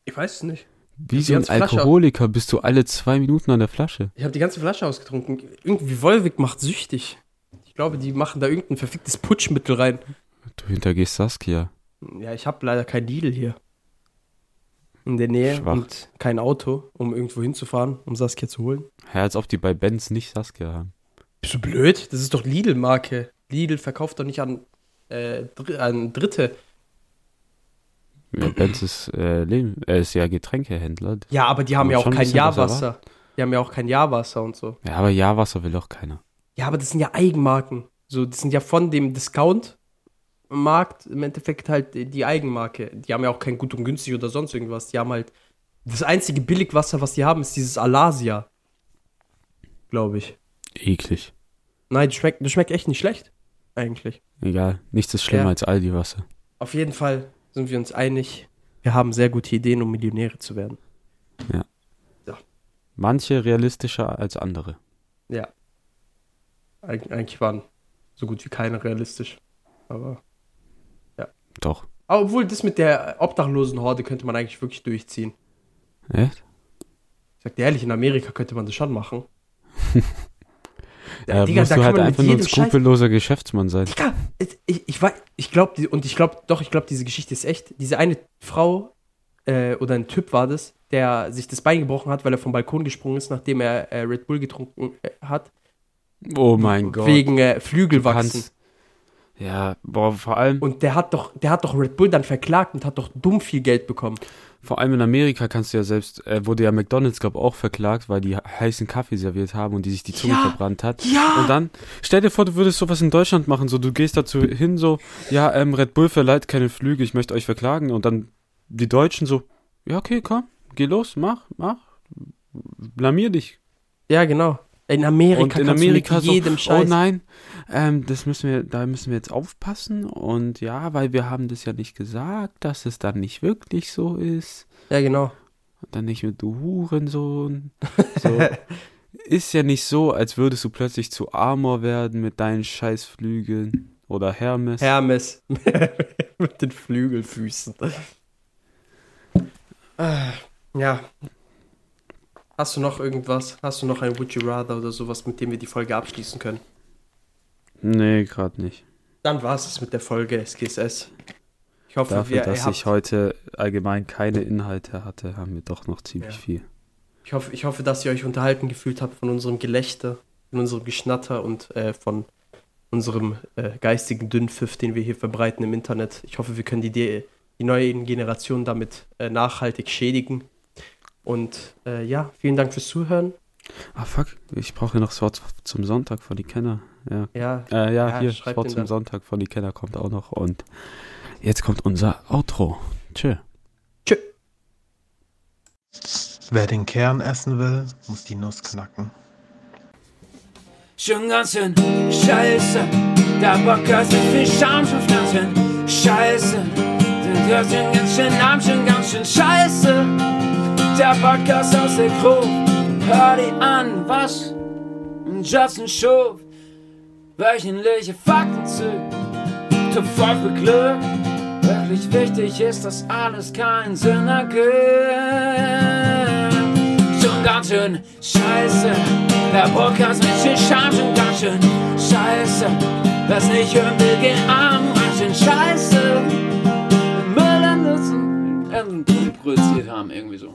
Ich weiß es nicht. Wie so ein Alkoholiker bist du alle zwei Minuten an der Flasche. Ich habe die ganze Flasche ausgetrunken. Irgendwie Wolwig macht süchtig. Ich glaube, die machen da irgendein verficktes Putschmittel rein. Du hintergehst Saskia. Ja, ich habe leider kein Lidl hier. In der Nähe Schwach. und kein Auto, um irgendwo hinzufahren, um Saskia zu holen. Ja, als ob die bei Benz nicht Saskia haben. Bist du blöd? Das ist doch Lidl-Marke. Lidl verkauft doch nicht an, äh, Dr an Dritte. Ja, Benz ist, äh, Leben, er ist ja Getränkehändler. Ja, aber die haben man ja auch kein Jahrwasser. Die haben ja auch kein Jahrwasser und so. Ja, aber Ja-Wasser will auch keiner. Ja, aber das sind ja Eigenmarken. So, das sind ja von dem Discount-Markt im Endeffekt halt die Eigenmarke. Die haben ja auch kein gut und günstig oder sonst irgendwas. Die haben halt. Das einzige Billigwasser, was die haben, ist dieses Alasia. Glaube ich. Eklig. Nein, das schmeckt, das schmeckt echt nicht schlecht. Eigentlich. Egal, nichts ist schlimmer Ja. als Aldi-Wasser. Auf jeden Fall sind wir uns einig. Wir haben sehr gute Ideen, um Millionäre zu werden. Manche realistischer als andere. Ja. Eig eigentlich waren so gut wie keine realistisch. Aber. Doch. Aber obwohl das mit der Obdachlosenhorde könnte man eigentlich wirklich durchziehen. Echt? Ich sag dir ehrlich, in Amerika könnte man das schon machen. Ja, Digga, musst da du kann halt einfach nur ein jedem Scheiß- skrupelloser Geschäftsmann sein. Digga, ich, ich weiß, ich glaube, und ich glaube, doch, ich glaube, diese Geschichte ist echt. Diese eine Frau äh, oder ein Typ war das, der sich das Bein gebrochen hat, weil er vom Balkon gesprungen ist, nachdem er äh, Red Bull getrunken äh, hat. Oh mein Gott. Wegen äh, Flügelwachsen. Ja, boah, vor allem, Und der hat doch, der hat doch Red Bull dann verklagt und hat doch dumm viel Geld bekommen. vor allem in Amerika kannst du ja selbst, äh, wurde ja McDonalds, glaube auch verklagt, weil die heißen Kaffee serviert haben und die sich die Zunge Ja, verbrannt hat. ja. Und dann, stell dir vor, du würdest sowas in Deutschland machen, so du gehst dazu hin, so, ja, ähm, Red Bull verleiht keine Flüge, ich möchte euch verklagen. Und dann die Deutschen so, ja, okay, komm, geh los, mach, mach, blamier dich. Ja, genau. In Amerika und in Amerika du mit jedem so, Scheiß. oh nein, ähm, das müssen wir, da müssen wir jetzt aufpassen und ja, weil wir haben das ja nicht gesagt, dass es dann nicht wirklich so ist. Ja, genau. Und dann nicht mit du Hurensohn. So. ist ja nicht so, als würdest du plötzlich zu Amor werden mit deinen Scheißflügeln oder Hermes. Hermes mit den Flügelfüßen. Ah, ja. Hast du noch irgendwas? Hast du noch ein Would You Rather oder sowas, mit dem wir die Folge abschließen können? nee, gerade nicht. Dann war es mit der Folge SGSS. Ich hoffe, Dafür, wir, dass ich heute allgemein keine Inhalte hatte, haben wir doch noch ziemlich Ja. viel. ich, hoffe, ich hoffe, dass ihr euch unterhalten gefühlt habt von unserem Gelächter, von unserem Geschnatter und äh, von unserem äh, geistigen Dünnpfiff, den wir hier verbreiten im Internet. Ich hoffe, wir können die, die neuen Generationen damit äh, nachhaltig schädigen. Und äh, ja, vielen Dank fürs Zuhören. Ah, fuck, ich brauche noch das Wort zum Sonntag von die Kenner. Ja, Ja, äh, ja, Ja, hier, das Wort den zum. Sonntag von die Kenner kommt auch noch. Und jetzt kommt unser Outro. Tschö. tschö. Wer den Kern essen will, muss die Nuss knacken. Schon ganz schön scheiße, der Podcast ist viel Scham, schon ganz schön scheiße. Der sind ganz schön arm, schon ganz schön scheiße. Der Podcast aus der Gruppe, hör die an, was Justin Schuf. Wöchentliche Fakten zu, zu voll Glück. Wirklich wichtig ist, dass alles keinen Sinn ergibt. Schon ganz schön scheiße, der Podcast mit viel schon ganz schön scheiße. Wer's nicht hören will, geh arm, ganz schön scheiße. Müll an Nutzen, produziert haben, irgendwie so.